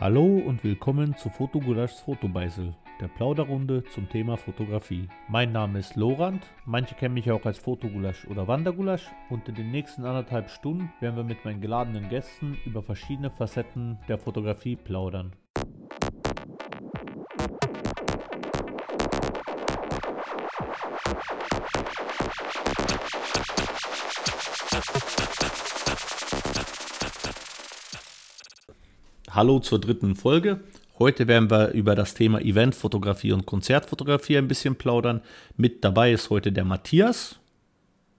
Hallo und willkommen zu Fotogulaschs Fotobeisel, der Plauderrunde zum Thema Fotografie. Mein Name ist Lorand, manche kennen mich auch als Fotogulasch oder Wandergulasch und in den nächsten anderthalb Stunden werden wir mit meinen geladenen Gästen über verschiedene Facetten der Fotografie plaudern. Hallo zur dritten Folge. Heute werden wir über das Thema Eventfotografie und Konzertfotografie ein bisschen plaudern. Mit dabei ist heute der Matthias.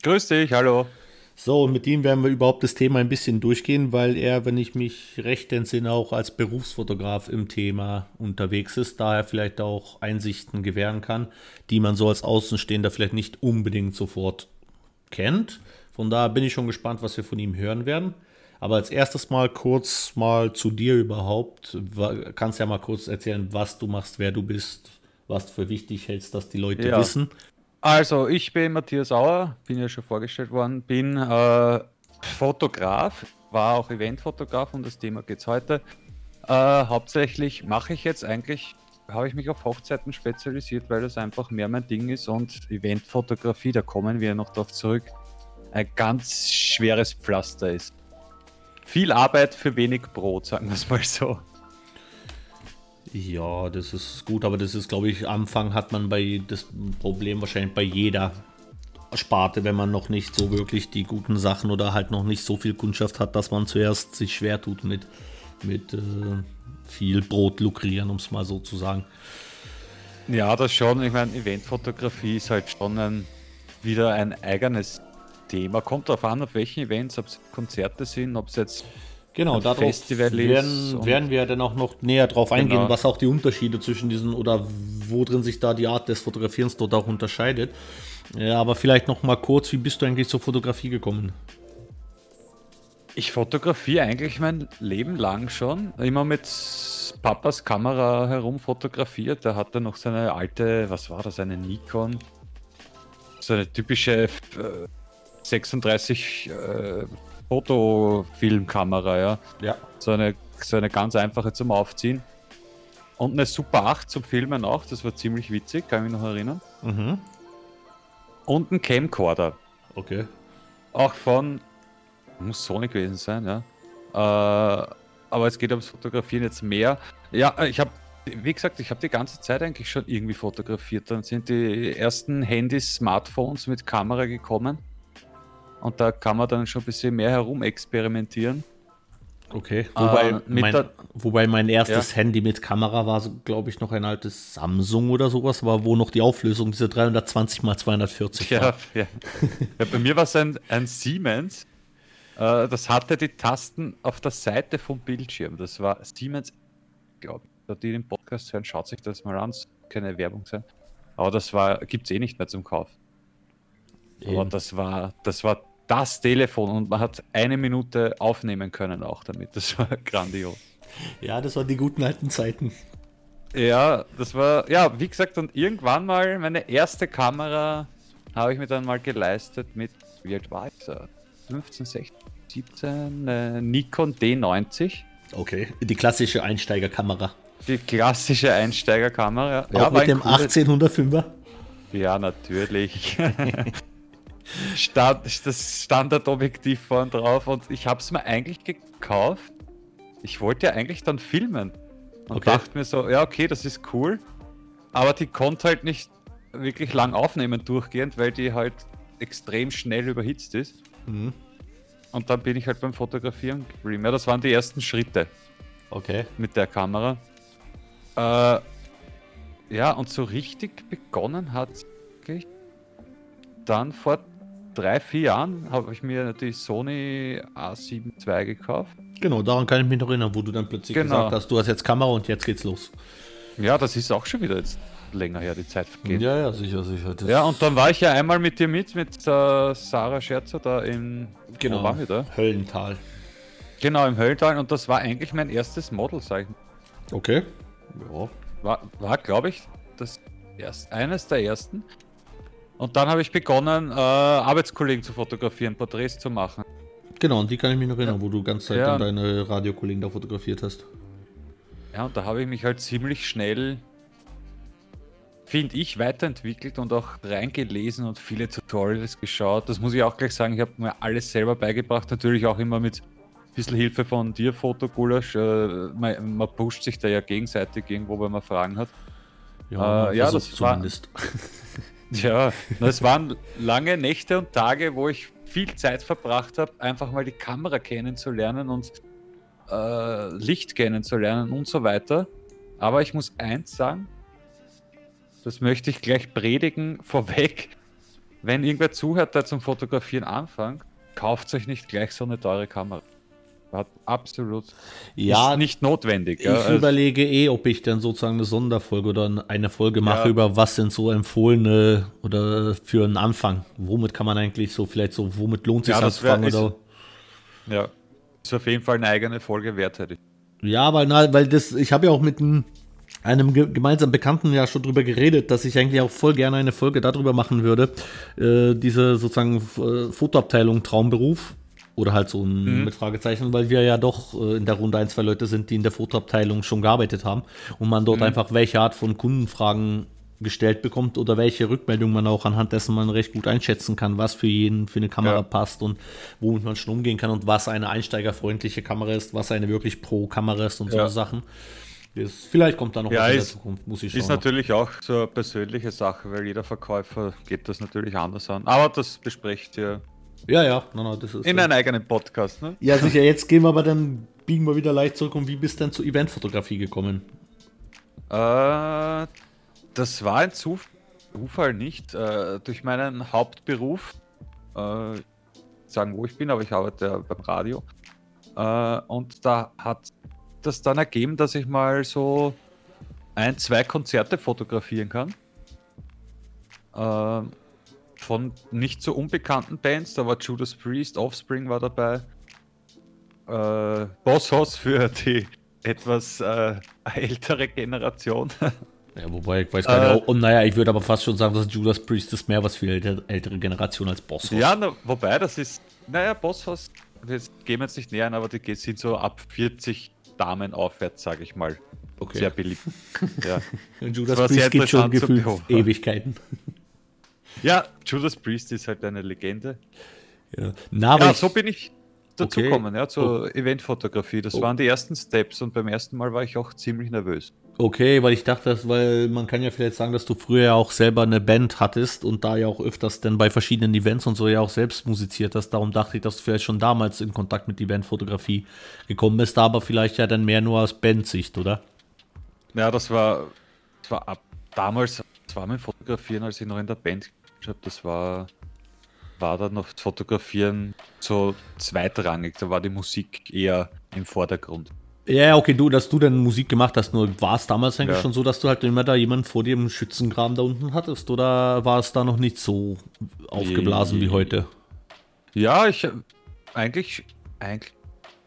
Grüß dich, hallo. So, und mit ihm werden wir überhaupt das Thema ein bisschen durchgehen, weil er, wenn ich mich recht entsinne, auch als Berufsfotograf im Thema unterwegs ist, daher vielleicht auch Einsichten gewähren kann, die man so als Außenstehender vielleicht nicht unbedingt sofort kennt. Von daher bin ich schon gespannt, was wir von ihm hören werden. Aber als erstes mal kurz mal zu dir überhaupt. Kannst ja mal kurz erzählen, was du machst, wer du bist, was du für wichtig hältst, dass die Leute ja. wissen. Also, ich bin Matthias Auer, bin ja schon vorgestellt worden, bin äh, Fotograf, war auch Eventfotograf, um das Thema geht es heute. Äh, hauptsächlich mache ich jetzt eigentlich, habe ich mich auf Hochzeiten spezialisiert, weil das einfach mehr mein Ding ist und Eventfotografie, da kommen wir noch darauf zurück, ein ganz schweres Pflaster ist viel Arbeit für wenig Brot, sagen wir es mal so. Ja, das ist gut, aber das ist, glaube ich, Anfang hat man bei das Problem wahrscheinlich bei jeder Sparte, wenn man noch nicht so wirklich die guten Sachen oder halt noch nicht so viel Kundschaft hat, dass man zuerst sich schwer tut mit, mit äh, viel Brot lukrieren, um es mal so zu sagen. Ja, das schon. Ich meine, Eventfotografie ist halt schon ein, wieder ein eigenes Thema. Kommt darauf an, auf welchen Events, ob es Konzerte sind, ob es jetzt Genau, darauf Festival werden, werden wir dann auch noch näher drauf eingehen, genau. was auch die Unterschiede zwischen diesen oder wo drin sich da die Art des Fotografierens dort auch unterscheidet. Ja, aber vielleicht noch mal kurz, wie bist du eigentlich zur Fotografie gekommen? Ich fotografiere eigentlich mein Leben lang schon. Immer mit Papas Kamera herum fotografiert. Der hatte noch seine alte, was war das, eine Nikon. So eine typische äh, 36 äh, Fotofilmkamera, ja. Ja. So eine, so eine ganz einfache zum Aufziehen. Und eine Super 8 zum Filmen auch, das war ziemlich witzig, kann ich mich noch erinnern. Mhm. Und ein Camcorder. Okay. Auch von, muss Sony gewesen sein, ja. Äh, aber es geht ums Fotografieren jetzt mehr. Ja, ich habe, wie gesagt, ich habe die ganze Zeit eigentlich schon irgendwie fotografiert. Dann sind die ersten Handys, Smartphones mit Kamera gekommen. Und da kann man dann schon ein bisschen mehr herum experimentieren. Okay, wobei, äh, mein, wobei mein erstes ja. Handy mit Kamera war, glaube ich, noch ein altes Samsung oder sowas, aber wo noch die Auflösung diese 320 x 240 ja, war. Ja. ja, bei mir war es ein, ein Siemens. Äh, das hatte die Tasten auf der Seite vom Bildschirm. Das war Siemens, glaube ich. Da die den Podcast hören, schaut sich das mal an. Das keine Werbung sein. Aber das gibt es eh nicht mehr zum Kauf. Eben. Aber das war, das war das Telefon und man hat eine Minute aufnehmen können auch damit. Das war grandios. Ja, das waren die guten alten Zeiten. Ja, das war, ja, wie gesagt, und irgendwann mal meine erste Kamera habe ich mir dann mal geleistet mit, wie alt war ich da? 15, 16, 17, äh, Nikon D90. Okay, die klassische Einsteigerkamera. Die klassische Einsteigerkamera. Ja, Auch mit dem 1805er? Ja, natürlich. Stand, das Standardobjektiv vorn drauf und ich habe es mir eigentlich gekauft. Ich wollte ja eigentlich dann filmen und okay. dachte mir so, ja okay, das ist cool, aber die konnte halt nicht wirklich lang aufnehmen durchgehend, weil die halt extrem schnell überhitzt ist. Mhm. Und dann bin ich halt beim Fotografieren geblieben. Ja, das waren die ersten Schritte. Okay. Mit der Kamera. Äh, ja, und so richtig begonnen hat wirklich dann vor drei, vier Jahren habe ich mir die Sony A7 II gekauft. Genau, daran kann ich mich noch erinnern, wo du dann plötzlich genau. gesagt hast, du hast jetzt Kamera und jetzt geht's los. Ja, das ist auch schon wieder jetzt länger her, die Zeit vergeht. Ja, ja, sicher, sicher. Das ja, und dann war ich ja einmal mit dir mit, mit äh, Sarah Scherzer da in genau, da? Höllental. Genau, im Höllental und das war eigentlich mein erstes Model, sag ich. Okay. Ja. War, war glaube ich, das erst, eines der ersten. Und dann habe ich begonnen, äh, Arbeitskollegen zu fotografieren, Porträts zu machen. Genau, und die kann ich mich noch erinnern, ja. wo du ganz Zeit ja. deine Radiokollegen da fotografiert hast. Ja, und da habe ich mich halt ziemlich schnell, finde ich, weiterentwickelt und auch reingelesen und viele Tutorials geschaut. Das muss ich auch gleich sagen, ich habe mir alles selber beigebracht, natürlich auch immer mit ein bisschen Hilfe von dir, Fotogulasch. Äh, man, man, pusht sich da ja gegenseitig irgendwo, wenn man Fragen hat. Ja, äh, ja das zumindest. War, ja, es waren lange Nächte und Tage, wo ich viel Zeit verbracht habe, einfach mal die Kamera kennenzulernen und äh, Licht kennenzulernen und so weiter. Aber ich muss eins sagen, das möchte ich gleich predigen vorweg. Wenn irgendwer zuhört, der zum Fotografieren anfängt, kauft euch nicht gleich so eine teure Kamera. Hat absolut ja, nicht notwendig. Ich ja. überlege eh, ob ich dann sozusagen eine Sonderfolge oder eine Folge mache ja. über was sind so empfohlene oder für einen Anfang. Womit kann man eigentlich so vielleicht so, womit lohnt sich ja, anzufangen? Wär, oder? ja, ist auf jeden Fall eine eigene Folge wert, hätte ich. Ja, weil, na, weil das, ich habe ja auch mit einem, einem gemeinsamen Bekannten ja schon drüber geredet, dass ich eigentlich auch voll gerne eine Folge darüber machen würde. Äh, diese sozusagen äh, Fotoabteilung Traumberuf oder halt so ein mhm. mit Fragezeichen, weil wir ja doch äh, in der Runde ein, zwei Leute sind, die in der Fotoabteilung schon gearbeitet haben und man dort mhm. einfach welche Art von Kundenfragen gestellt bekommt oder welche Rückmeldung man auch anhand dessen man recht gut einschätzen kann, was für jeden für eine Kamera ja. passt und womit man schon umgehen kann und was eine einsteigerfreundliche Kamera ist, was eine wirklich Pro-Kamera ist und ja. so Sachen. Das, vielleicht kommt da noch ja, was in der Zukunft, muss ich schauen. Ist natürlich auch so eine persönliche Sache, weil jeder Verkäufer geht das natürlich anders an. Aber das besprecht ihr ja, ja, no, no, das ist. In so. einem eigenen Podcast, ne? Ja, sicher. Jetzt gehen wir aber dann, biegen wir wieder leicht zurück. Und wie bist du denn zur Eventfotografie gekommen? Äh, das war ein Zufall nicht. Äh, durch meinen Hauptberuf, äh, sagen wo ich bin, aber ich arbeite ja beim Radio. Äh, und da hat das dann ergeben, dass ich mal so ein, zwei Konzerte fotografieren kann. Äh, von nicht so unbekannten Bands. Da war Judas Priest, Offspring war dabei. Äh, Boss Hoss für die etwas äh, ältere Generation. Ja, wobei, ich weiß gar nicht. Äh, und naja, ich würde aber fast schon sagen, dass Judas Priest ist mehr was für die ältere Generation als Boss Hoss. Ja, na, wobei, das ist, naja, Boss Hoss, wir gehen jetzt nicht näher an, aber die sind so ab 40 Damen aufwärts, sage ich mal. Okay. Sehr beliebt. ja. Und Judas Priest gibt schon gefühlt Ewigkeiten. Ja, Judas Priest ist halt eine Legende. Ja, Na, ja so bin ich dazu okay. gekommen, ja, zur oh. Eventfotografie. Das oh. waren die ersten Steps und beim ersten Mal war ich auch ziemlich nervös. Okay, weil ich dachte, weil man kann ja vielleicht sagen, dass du früher ja auch selber eine Band hattest und da ja auch öfters dann bei verschiedenen Events und so ja auch selbst musiziert hast. Darum dachte ich, dass du vielleicht schon damals in Kontakt mit Eventfotografie gekommen bist, aber vielleicht ja dann mehr nur aus Bandsicht, oder? Ja, das war, das war ab damals, das war mein Fotografieren, als ich noch in der Band habe, das war, war dann noch Fotografieren so zweitrangig. Da war die Musik eher im Vordergrund. Ja, okay, du, dass du dann Musik gemacht hast, nur war es damals eigentlich ja. schon so, dass du halt immer da jemanden vor dir im Schützengraben da unten hattest? Oder war es da noch nicht so aufgeblasen wie, wie heute? Ja, ich eigentlich, eigentlich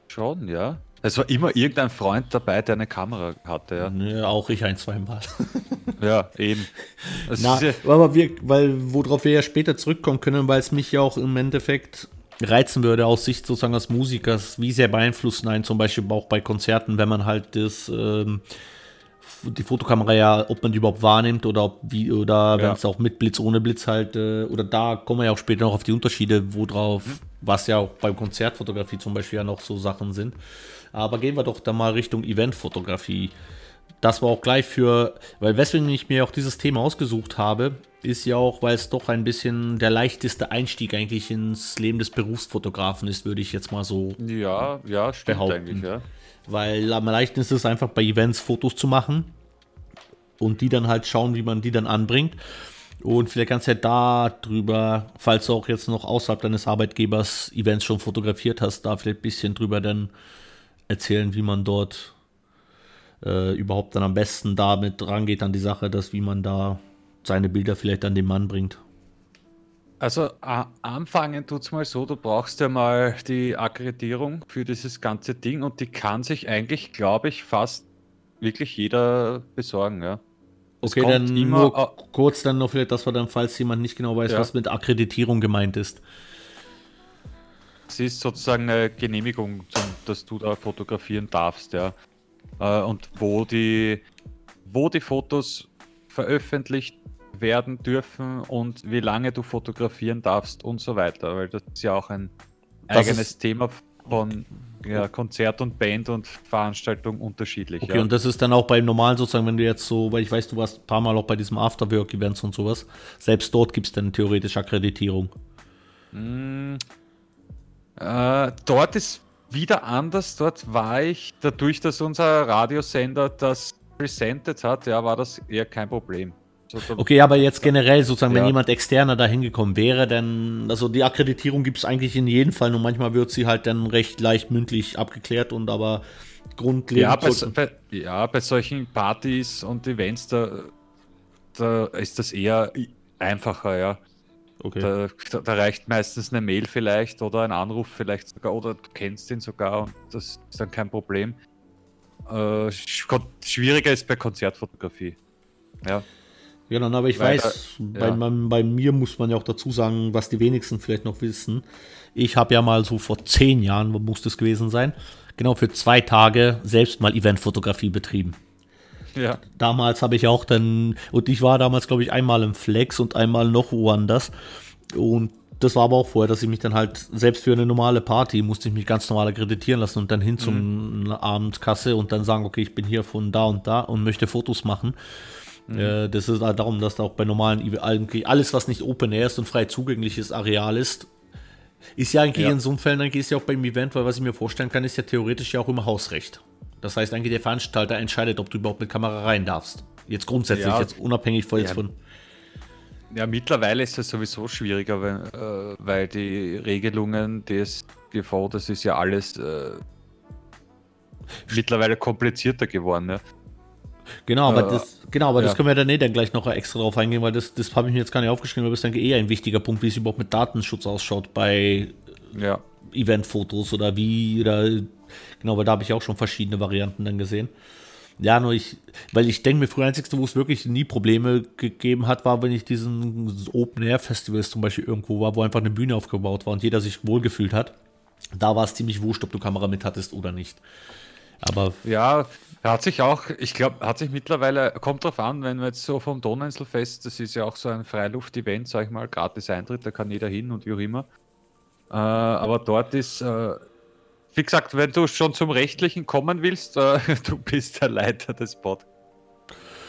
schon, ja. Es war immer irgendein Freund dabei, der eine Kamera hatte. Ja, nee, auch ich ein, zwei Mal. ja, eben. Na, aber wir, weil, worauf wir ja später zurückkommen können, weil es mich ja auch im Endeffekt reizen würde, aus Sicht sozusagen als Musikers, wie sehr beeinflussen einen zum Beispiel auch bei Konzerten, wenn man halt das, ähm, die Fotokamera ja, ob man die überhaupt wahrnimmt oder ob wie, oder wenn es auch mit Blitz, ohne Blitz halt, äh, oder da kommen wir ja auch später noch auf die Unterschiede, worauf, was ja auch beim Konzertfotografie zum Beispiel ja noch so Sachen sind. Aber gehen wir doch da mal Richtung Eventfotografie. Das war auch gleich für, weil weswegen ich mir auch dieses Thema ausgesucht habe, ist ja auch, weil es doch ein bisschen der leichteste Einstieg eigentlich ins Leben des Berufsfotografen ist, würde ich jetzt mal so ja, ja, stimmt behaupten. Eigentlich, ja. Weil am leichten ist es einfach bei Events Fotos zu machen und die dann halt schauen, wie man die dann anbringt. Und vielleicht kannst du ja da drüber, falls du auch jetzt noch außerhalb deines Arbeitgebers Events schon fotografiert hast, da vielleicht ein bisschen drüber dann erzählen, wie man dort äh, überhaupt dann am besten damit rangeht an die Sache, dass wie man da seine Bilder vielleicht an den Mann bringt. Also anfangen tut es mal so, du brauchst ja mal die Akkreditierung für dieses ganze Ding und die kann sich eigentlich, glaube ich, fast wirklich jeder besorgen, ja. okay, dann immer, nur kurz dann noch vielleicht, dass wir dann, falls jemand nicht genau weiß, ja. was mit Akkreditierung gemeint ist. Es ist sozusagen eine Genehmigung, zum, dass du da fotografieren darfst, ja. äh, und wo die, wo die Fotos veröffentlicht werden dürfen und wie lange du fotografieren darfst und so weiter, weil das ist ja auch ein das eigenes Thema von ja, Konzert und Band und Veranstaltung unterschiedlich. Okay, ja. und das ist dann auch beim normalen sozusagen, wenn du jetzt so, weil ich weiß, du warst ein paar Mal auch bei diesem Afterwork-Events und sowas, selbst dort gibt es dann theoretisch Akkreditierung. Mm, äh, dort ist wieder anders. Dort war ich, dadurch, dass unser Radiosender das presented hat, ja, war das eher kein Problem. Okay, aber jetzt generell sozusagen, ja. wenn jemand externer da hingekommen wäre, dann, also die Akkreditierung gibt es eigentlich in jedem Fall, nur manchmal wird sie halt dann recht leicht mündlich abgeklärt und aber grundlegend. Ja, bei, bei, ja, bei solchen Partys und Events, da, da ist das eher einfacher, ja. Okay. Da, da, reicht meistens eine Mail vielleicht oder ein Anruf vielleicht sogar oder du kennst ihn sogar und das ist dann kein Problem. Äh, schwieriger ist bei Konzertfotografie. Ja. Ja, dann aber ich Weil, weiß, äh, ja. bei, bei, mir muss man ja auch dazu sagen, was die wenigsten vielleicht noch wissen. Ich habe ja mal so vor zehn Jahren, muss das gewesen sein, genau für zwei Tage selbst mal Eventfotografie betrieben. Ja. Damals habe ich auch dann, und ich war damals, glaube ich, einmal im Flex und einmal noch woanders. Und das war aber auch vorher, dass ich mich dann halt, selbst für eine normale Party, musste ich mich ganz normal akkreditieren lassen und dann hin zum mhm. Abendkasse und dann sagen, okay, ich bin hier von da und da und möchte Fotos machen. Mhm. Äh, das ist halt darum, dass da auch bei normalen eigentlich alles, was nicht Open Air ist und frei zugängliches Areal ist, ist ja eigentlich ja. in so einem Fall, dann gehst du ja auch beim Event, weil was ich mir vorstellen kann, ist ja theoretisch ja auch immer Hausrecht. Das heißt eigentlich der Veranstalter entscheidet, ob du überhaupt mit Kamera rein darfst. Jetzt grundsätzlich, ja. jetzt unabhängig von, ja. jetzt von ja, mittlerweile ist es sowieso schwieriger, weil, äh, weil die Regelungen des GV, das ist ja alles äh, mittlerweile komplizierter geworden. Ne? Genau, aber, äh, das, genau, aber ja. das können wir dann eh dann gleich noch extra drauf eingehen, weil das, das habe ich mir jetzt gar nicht aufgeschrieben, aber das ist dann eher ein wichtiger Punkt, wie es überhaupt mit Datenschutz ausschaut bei ja. Eventfotos oder wie, oder genau, weil da habe ich auch schon verschiedene Varianten dann gesehen. Ja, nur ich, weil ich denke mir, früher einzigste, wo es wirklich nie Probleme gegeben hat, war, wenn ich diesen Open Air Festivals zum Beispiel irgendwo war, wo einfach eine Bühne aufgebaut war und jeder sich wohlgefühlt hat. Da war es ziemlich wurscht, ob du Kamera mit hattest oder nicht. Aber ja, hat sich auch, ich glaube, hat sich mittlerweile, kommt drauf an, wenn wir jetzt so vom Donauinselfest, das ist ja auch so ein Freiluft-Event, sag ich mal, gratis Eintritt, da kann jeder hin und wie auch immer. Äh, aber dort ist, äh, wie gesagt, wenn du schon zum Rechtlichen kommen willst, äh, du bist der Leiter des Podcasts.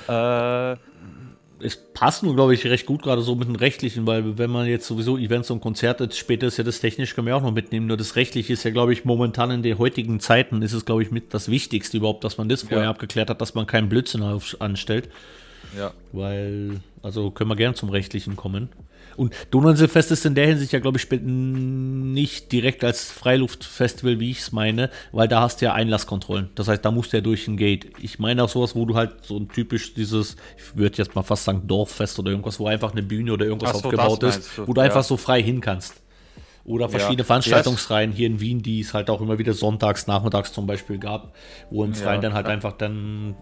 Äh, es passt nur, glaube ich, recht gut gerade so mit dem Rechtlichen, weil wenn man jetzt sowieso Events und Konzerte, später ist ja das Technische, kann man ja auch noch mitnehmen, nur das Rechtliche ist ja, glaube ich, momentan in den heutigen Zeiten ist es, glaube ich, mit das Wichtigste überhaupt, dass man das vorher ja. abgeklärt hat, dass man keinen Blödsinn auf, anstellt. Ja. Weil, also können wir gerne zum Rechtlichen kommen. Und Donauinselfest ist in der Hinsicht ja, glaube ich, nicht direkt als Freiluftfestival, wie ich es meine, weil da hast du ja Einlasskontrollen. Das heißt, da musst du ja durch ein Gate. Ich meine auch sowas, wo du halt so ein typisch dieses, ich würde jetzt mal fast sagen, Dorffest oder irgendwas, wo einfach eine Bühne oder irgendwas so, aufgebaut ist, wo du ja. einfach so frei hin kannst. Oder verschiedene ja. Veranstaltungsreihen hier in Wien, die es halt auch immer wieder sonntags, nachmittags zum Beispiel gab, wo im Freien ja, dann halt einfach dann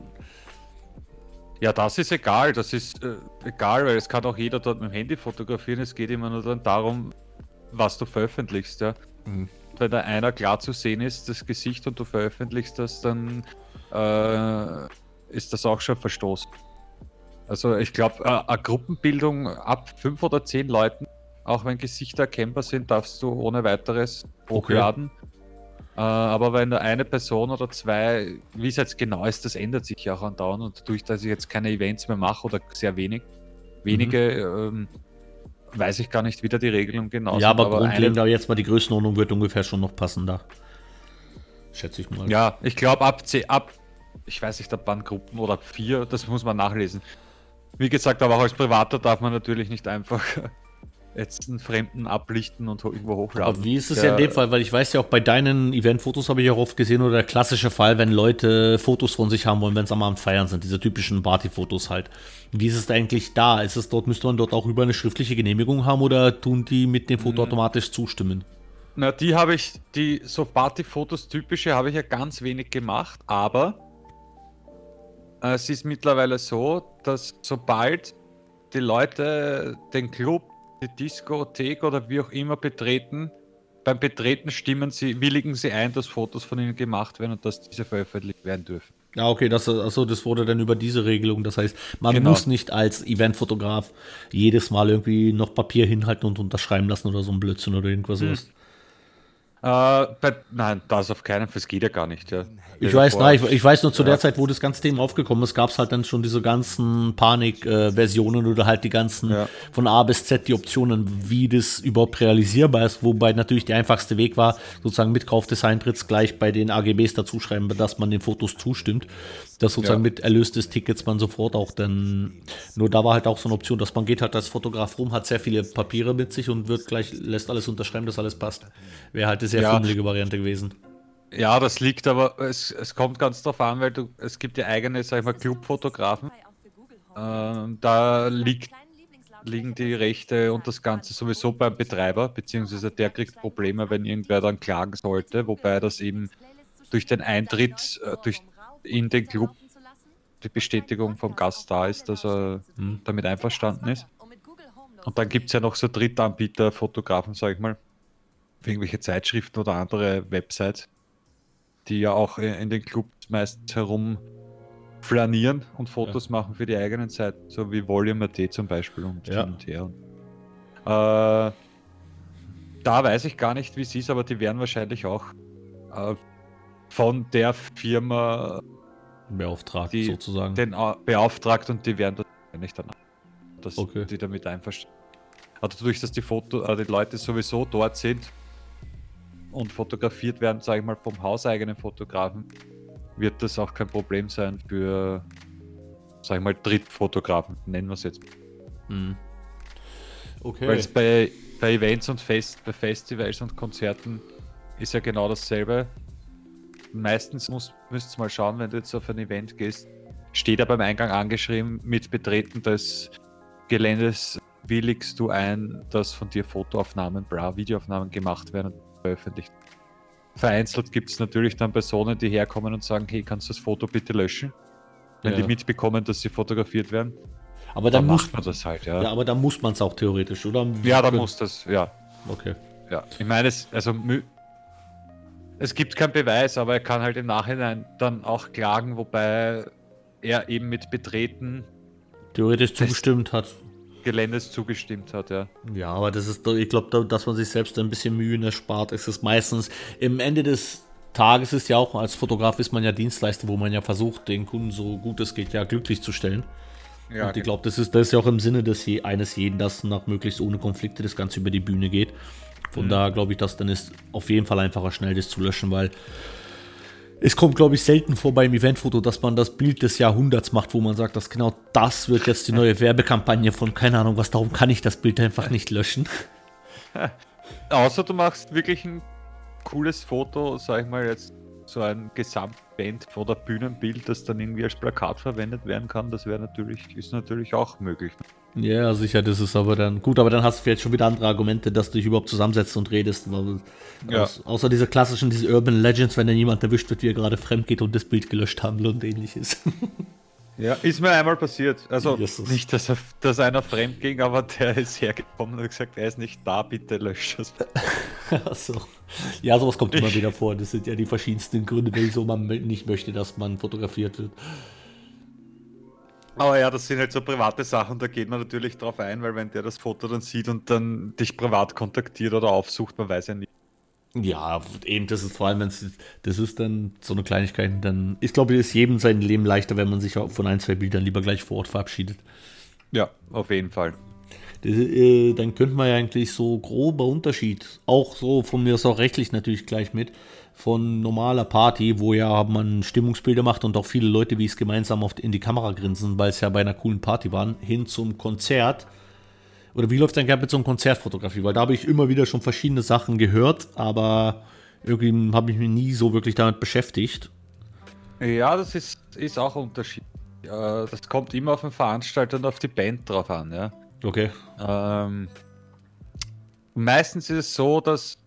ja, das ist egal. Das ist äh, egal, weil es kann auch jeder dort mit dem Handy fotografieren. Es geht immer nur dann darum, was du veröffentlichst. Ja. Mhm. Wenn da einer klar zu sehen ist, das Gesicht und du veröffentlichst das, dann äh, ist das auch schon Verstoß. Also ich glaube, äh, eine Gruppenbildung ab fünf oder zehn Leuten, auch wenn Gesichter erkennbar sind, darfst du ohne weiteres hochladen. Äh, aber wenn nur eine Person oder zwei, wie es jetzt genau ist, das ändert sich ja auch andauernd. Und durch, dass ich jetzt keine Events mehr mache oder sehr wenig, wenige, mhm. ähm, weiß ich gar nicht, wie da die Regelung genau Ja, aber, aber grundlegend, aber jetzt mal die Größenordnung wird ungefähr schon noch passen da. Schätze ich mal. Ja, ich glaube ab, ab, ich weiß nicht, ab wann Gruppen oder ab vier, das muss man nachlesen. Wie gesagt, aber auch als Privater darf man natürlich nicht einfach jetzt einen Fremden ablichten und irgendwo hochladen. Aber wie ist es ja in dem Fall? Weil ich weiß ja auch bei deinen Eventfotos habe ich auch oft gesehen, oder der klassische Fall, wenn Leute Fotos von sich haben wollen, wenn sie am Abend feiern sind, diese typischen Partyfotos halt. Wie ist es eigentlich da? Ist es dort, müsste man dort auch über eine schriftliche Genehmigung haben oder tun die mit dem Foto hm. automatisch zustimmen? Na, die habe ich, die so Partyfotos typische habe ich ja ganz wenig gemacht, aber es ist mittlerweile so, dass sobald die Leute den Club die Diskothek oder wie auch immer betreten, beim Betreten stimmen sie, willigen sie ein, dass Fotos von ihnen gemacht werden und dass diese veröffentlicht werden dürfen. Ja, okay, das, also das wurde dann über diese Regelung. Das heißt, man Genau. muss nicht als Eventfotograf jedes Mal irgendwie noch Papier hinhalten und unterschreiben lassen oder so ein Blödsinn oder irgendwas Hm. sowas. Äh, bei, nein, das auf keinen Fall, das geht ja gar nicht. Ja. Ich weiß, nein, ich, ich weiß nur zu Ja. der Zeit, wo das ganze Thema aufgekommen ist, gab es halt dann schon diese ganzen Panik-Versionen oder halt die ganzen Ja. von A bis Z die Optionen, wie das überhaupt realisierbar ist, wobei natürlich der einfachste Weg war, sozusagen mit Kauf des Eintritts gleich bei den AGBs dazuschreiben, dass man den Fotos zustimmt, dass sozusagen Ja. mit Erlös des Tickets man sofort auch dann, nur da war halt auch so eine Option, dass man geht halt als Fotograf rum, hat sehr viele Papiere mit sich und wird gleich, lässt alles unterschreiben, dass alles passt. Wäre halt eine sehr Ja. fummelige Variante gewesen. Ja, das liegt aber, es, es kommt ganz drauf an, weil du, es gibt ja eigene, sag ich mal, Clubfotografen. Ähm, da liegt, liegen die Rechte und das Ganze sowieso beim Betreiber, beziehungsweise der kriegt Probleme, wenn irgendwer dann klagen sollte, wobei das eben durch den Eintritt äh, durch, in den Club die Bestätigung vom Gast da ist, dass er Hm. damit einverstanden ist. Und dann gibt es ja noch so Drittanbieter, Fotografen, sag ich mal, für irgendwelche Zeitschriften oder andere Websites, die ja auch in den Clubs meistens herum flanieren und Fotos machen für die eigenen Seiten, so wie Volume.at zum Beispiel und Ja. hin und her. Äh, da weiß ich gar nicht, wie es ist, aber die werden wahrscheinlich auch äh, von der Firma Beauftragt Die- sozusagen. den au- beauftragt und die werden das wahrscheinlich dann dass Okay. die damit einverstanden. Also dadurch, dass die Foto, äh, die Leute sowieso dort sind und fotografiert werden, sage ich mal, vom hauseigenen Fotografen, wird das auch kein Problem sein für, sag ich mal, Drittfotografen, nennen wir es jetzt. Hm. Weil Okay. es bei, bei Events und Fest, bei Festivals und Konzerten ist ja genau dasselbe. Meistens musst, müsst ihr mal schauen, wenn du jetzt auf ein Event gehst, steht da beim Eingang angeschrieben, mit Betreten des Geländes willigst du ein, dass von dir Fotoaufnahmen, bla, Videoaufnahmen gemacht werden und veröffentlicht. Vereinzelt gibt es natürlich dann Personen, die herkommen und sagen, hey, kannst du das Foto bitte löschen? Wenn Ja. die mitbekommen, dass sie fotografiert werden, Aber dann dann muss macht man das halt, ja. ja, aber dann muss man es auch theoretisch, oder? Ja, da muss das, ja. Okay. Ja, ich meine, es, also, es gibt keinen Beweis, aber er kann halt im Nachhinein dann auch klagen, wobei er eben mit Betreten Theoretisch zugestimmt hat. Geländes zugestimmt hat, ja. Ja, aber das ist, ich glaube, dass man sich selbst ein bisschen Mühen erspart. Es ist meistens im Ende des Tages ist ja auch als Fotograf ist man ja Dienstleister, wo man ja versucht, den Kunden so gut es geht ja glücklich zu stellen. Ja, und ich glaube, das ist, das ist ja auch im Sinne des eines jeden, dass nach möglichst ohne Konflikte das Ganze über die Bühne geht. Von daher glaube ich, dass dann ist auf jeden Fall einfacher, schnell das zu löschen, weil es kommt, glaube ich, selten vor beim Eventfoto, dass man das Bild des Jahrhunderts macht, wo man sagt, dass genau das wird jetzt die neue Werbekampagne von keine Ahnung was, darum kann ich das Bild einfach nicht löschen. Außer du machst wirklich ein cooles Foto, sag ich mal jetzt so ein Gesamtband oder Bühnenbild, das dann irgendwie als Plakat verwendet werden kann, das wäre natürlich, ist natürlich auch möglich. Ja, sicher, das ist aber dann gut, aber dann hast du vielleicht schon wieder andere Argumente, dass du dich überhaupt zusammensetzt und redest. Weil, Ja. aus, außer diese klassischen, diese Urban Legends, wenn dann jemand erwischt wird, wie er gerade fremd geht und das Bild gelöscht haben und ähnliches. Ja, ist mir einmal passiert. Also Jesus. nicht, dass, er, dass einer fremd ging, aber der ist hergekommen und hat gesagt, er ist nicht da, bitte lösch das. so. Ja, sowas kommt immer wieder vor. Das sind ja die verschiedensten Gründe, wieso man nicht möchte, dass man fotografiert wird. Aber ja, das sind halt so private Sachen, da geht man natürlich drauf ein, weil wenn der das Foto dann sieht und dann dich privat kontaktiert oder aufsucht, man weiß ja nicht. Ja, eben, das ist vor allem, wenn es, das ist dann so eine Kleinigkeit, dann, ich glaube, ist jedem sein Leben leichter, wenn man sich von ein, zwei Bildern lieber gleich vor Ort verabschiedet. Ja, auf jeden Fall. Äh, dann könnte man ja eigentlich so grober Unterschied, auch so von mir ist auch rechtlich natürlich gleich mit, von normaler Party, wo ja man Stimmungsbilder macht und auch viele Leute, wie es gemeinsam auf, in die Kamera grinsen, weil es ja bei einer coolen Party waren, hin zum Konzert. Oder wie läuft es denn mit so einem Konzertfotografie? Weil da habe ich immer wieder schon verschiedene Sachen gehört, aber irgendwie habe ich mich nie so wirklich damit beschäftigt. Ja, das ist, ist auch Unterschied. Ja, das kommt immer auf den Veranstalter und auf die Band drauf an, ja. Okay. Ähm, meistens ist es so, dass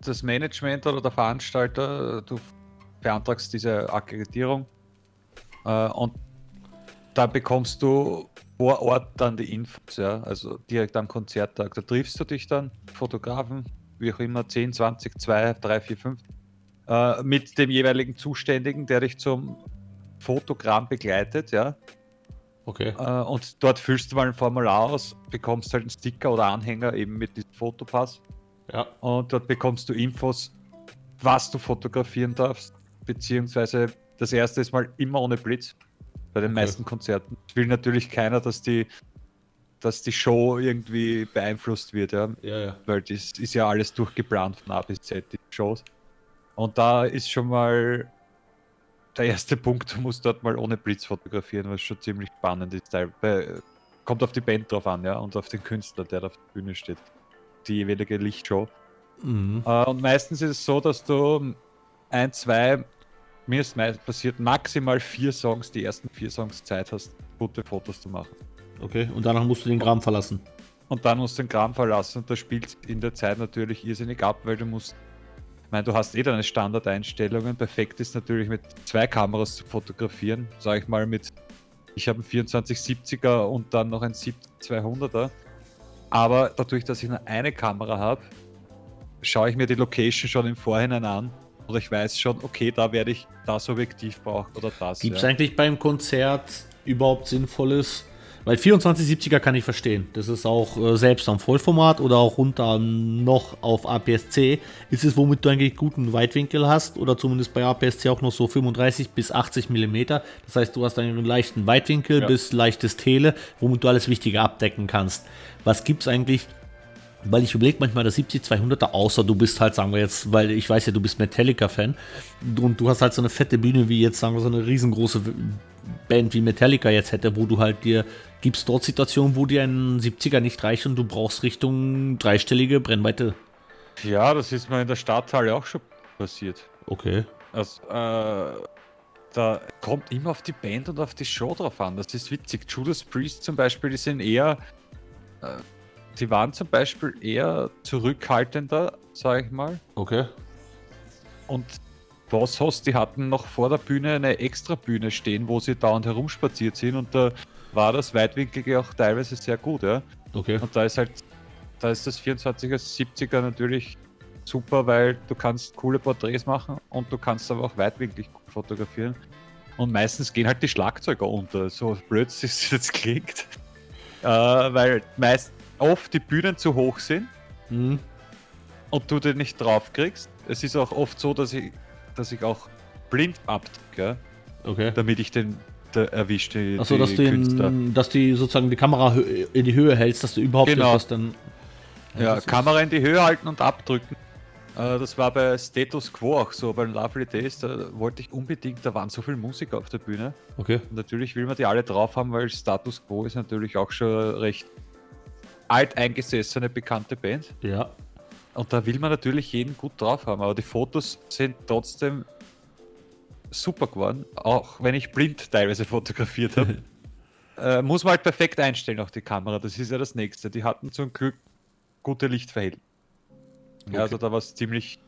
das Management oder der Veranstalter, du beantragst diese Akkreditierung äh, und da bekommst du vor Ort dann die Infos, ja, also direkt am Konzerttag. Da triffst du dich dann, Fotografen, wie auch immer, 10, 20, 2, 3, 4, 5, äh, mit dem jeweiligen Zuständigen, der dich zum Fotogramm begleitet, ja. Okay. Äh, und dort füllst du mal ein Formular aus, bekommst halt einen Sticker oder Anhänger eben mit diesem Fotopass. Ja. Und dort bekommst du Infos, was du fotografieren darfst. Beziehungsweise das erste ist mal immer ohne Blitz bei den Okay. meisten Konzerten. Es will natürlich keiner, dass die, dass die Show irgendwie beeinflusst wird, ja. Ja, ja. Weil das ist ja alles durchgeplant von A bis Z, die Shows. Und da ist schon mal der erste Punkt, du musst dort mal ohne Blitz fotografieren, was schon ziemlich spannend ist. Bei- Kommt auf die Band drauf an, ja, und auf den Künstler, der da auf der Bühne steht. Die jeweilige Lichtshow. Mhm. Äh, und meistens ist es so, dass du ein, zwei, mir ist meist passiert, maximal vier Songs, die ersten vier Songs Zeit hast, gute Fotos zu machen. Okay. Und danach musst du den Graben verlassen. Und dann musst du den Kram verlassen und das spielt in der Zeit natürlich irrsinnig ab, weil du musst, meine, du hast eh deine Standardeinstellungen. Perfekt ist natürlich mit zwei Kameras zu fotografieren, sage ich mal mit, ich habe einen 2470er und dann noch einen 7200er. Aber dadurch, dass ich nur eine Kamera habe, schaue ich mir die Location schon im Vorhinein an oder ich weiß schon, okay, da werde ich das Objektiv brauchen oder das. Gibt es ja. eigentlich beim Konzert überhaupt Sinnvolles? Weil 2470er kann ich verstehen. Das ist auch äh, selbst am Vollformat oder auch runter noch auf APS-C. Ist es, womit du eigentlich guten Weitwinkel hast oder zumindest bei APS-C auch noch so 35 bis 80 mm. Das heißt, du hast einen leichten Weitwinkel Ja. bis leichtes Tele, womit du alles Wichtige abdecken kannst. Was gibt es eigentlich weil ich überlege manchmal das 70-200er, außer du bist halt, sagen wir jetzt, weil ich weiß ja, du bist Metallica-Fan und du hast halt so eine fette Bühne wie jetzt, sagen wir, so eine riesengroße Band wie Metallica jetzt hätte, wo du halt dir, gibt es dort Situationen, wo dir ein 70er nicht reicht und du brauchst Richtung dreistellige Brennweite. Ja, das ist mir in der Stadthalle auch schon passiert. Okay. Also, äh, da kommt immer auf die Band und auf die Show drauf an. Das ist witzig. Judas Priest zum Beispiel, die sind eher, äh, die waren zum Beispiel eher zurückhaltender, sage ich mal. Okay. Und Boss Host, die hatten noch vor der Bühne eine extra Bühne stehen, wo sie dauernd herumspaziert sind und da war das Weitwinkelige auch teilweise sehr gut, ja. Okay. Und da ist halt, da ist das 24er, 70er natürlich super, weil du kannst coole Porträts machen und du kannst aber auch weitwinklig fotografieren. Und meistens gehen halt die Schlagzeuger unter, so blöd es jetzt klingt. Äh, weil meist oft die Bühnen zu hoch sind Mhm. und du den nicht drauf kriegst. Es ist auch oft so, dass ich, dass ich auch blind abdrücke, Okay. damit ich den der erwische. Die, Achso, dass die den, dass die sozusagen die Kamera in die Höhe hältst, dass du überhaupt Genau. etwas dann. Ja, ist- Kamera in die Höhe halten und abdrücken. Äh, Das war bei Status Quo auch so, bei Lovely Days, da wollte ich unbedingt, da waren so viele Musiker auf der Bühne. Okay. Und natürlich will man die alle drauf haben, weil Status Quo ist natürlich auch schon recht alteingesessene, bekannte Band. Ja. Und da will man natürlich jeden gut drauf haben, aber die Fotos sind trotzdem super geworden, auch wenn ich blind teilweise fotografiert habe. äh, muss man halt perfekt einstellen, auch die Kamera, das ist ja das nächste. Die hatten zum Glück gute Lichtverhältnisse. Okay. Ja, also da war ziemlich,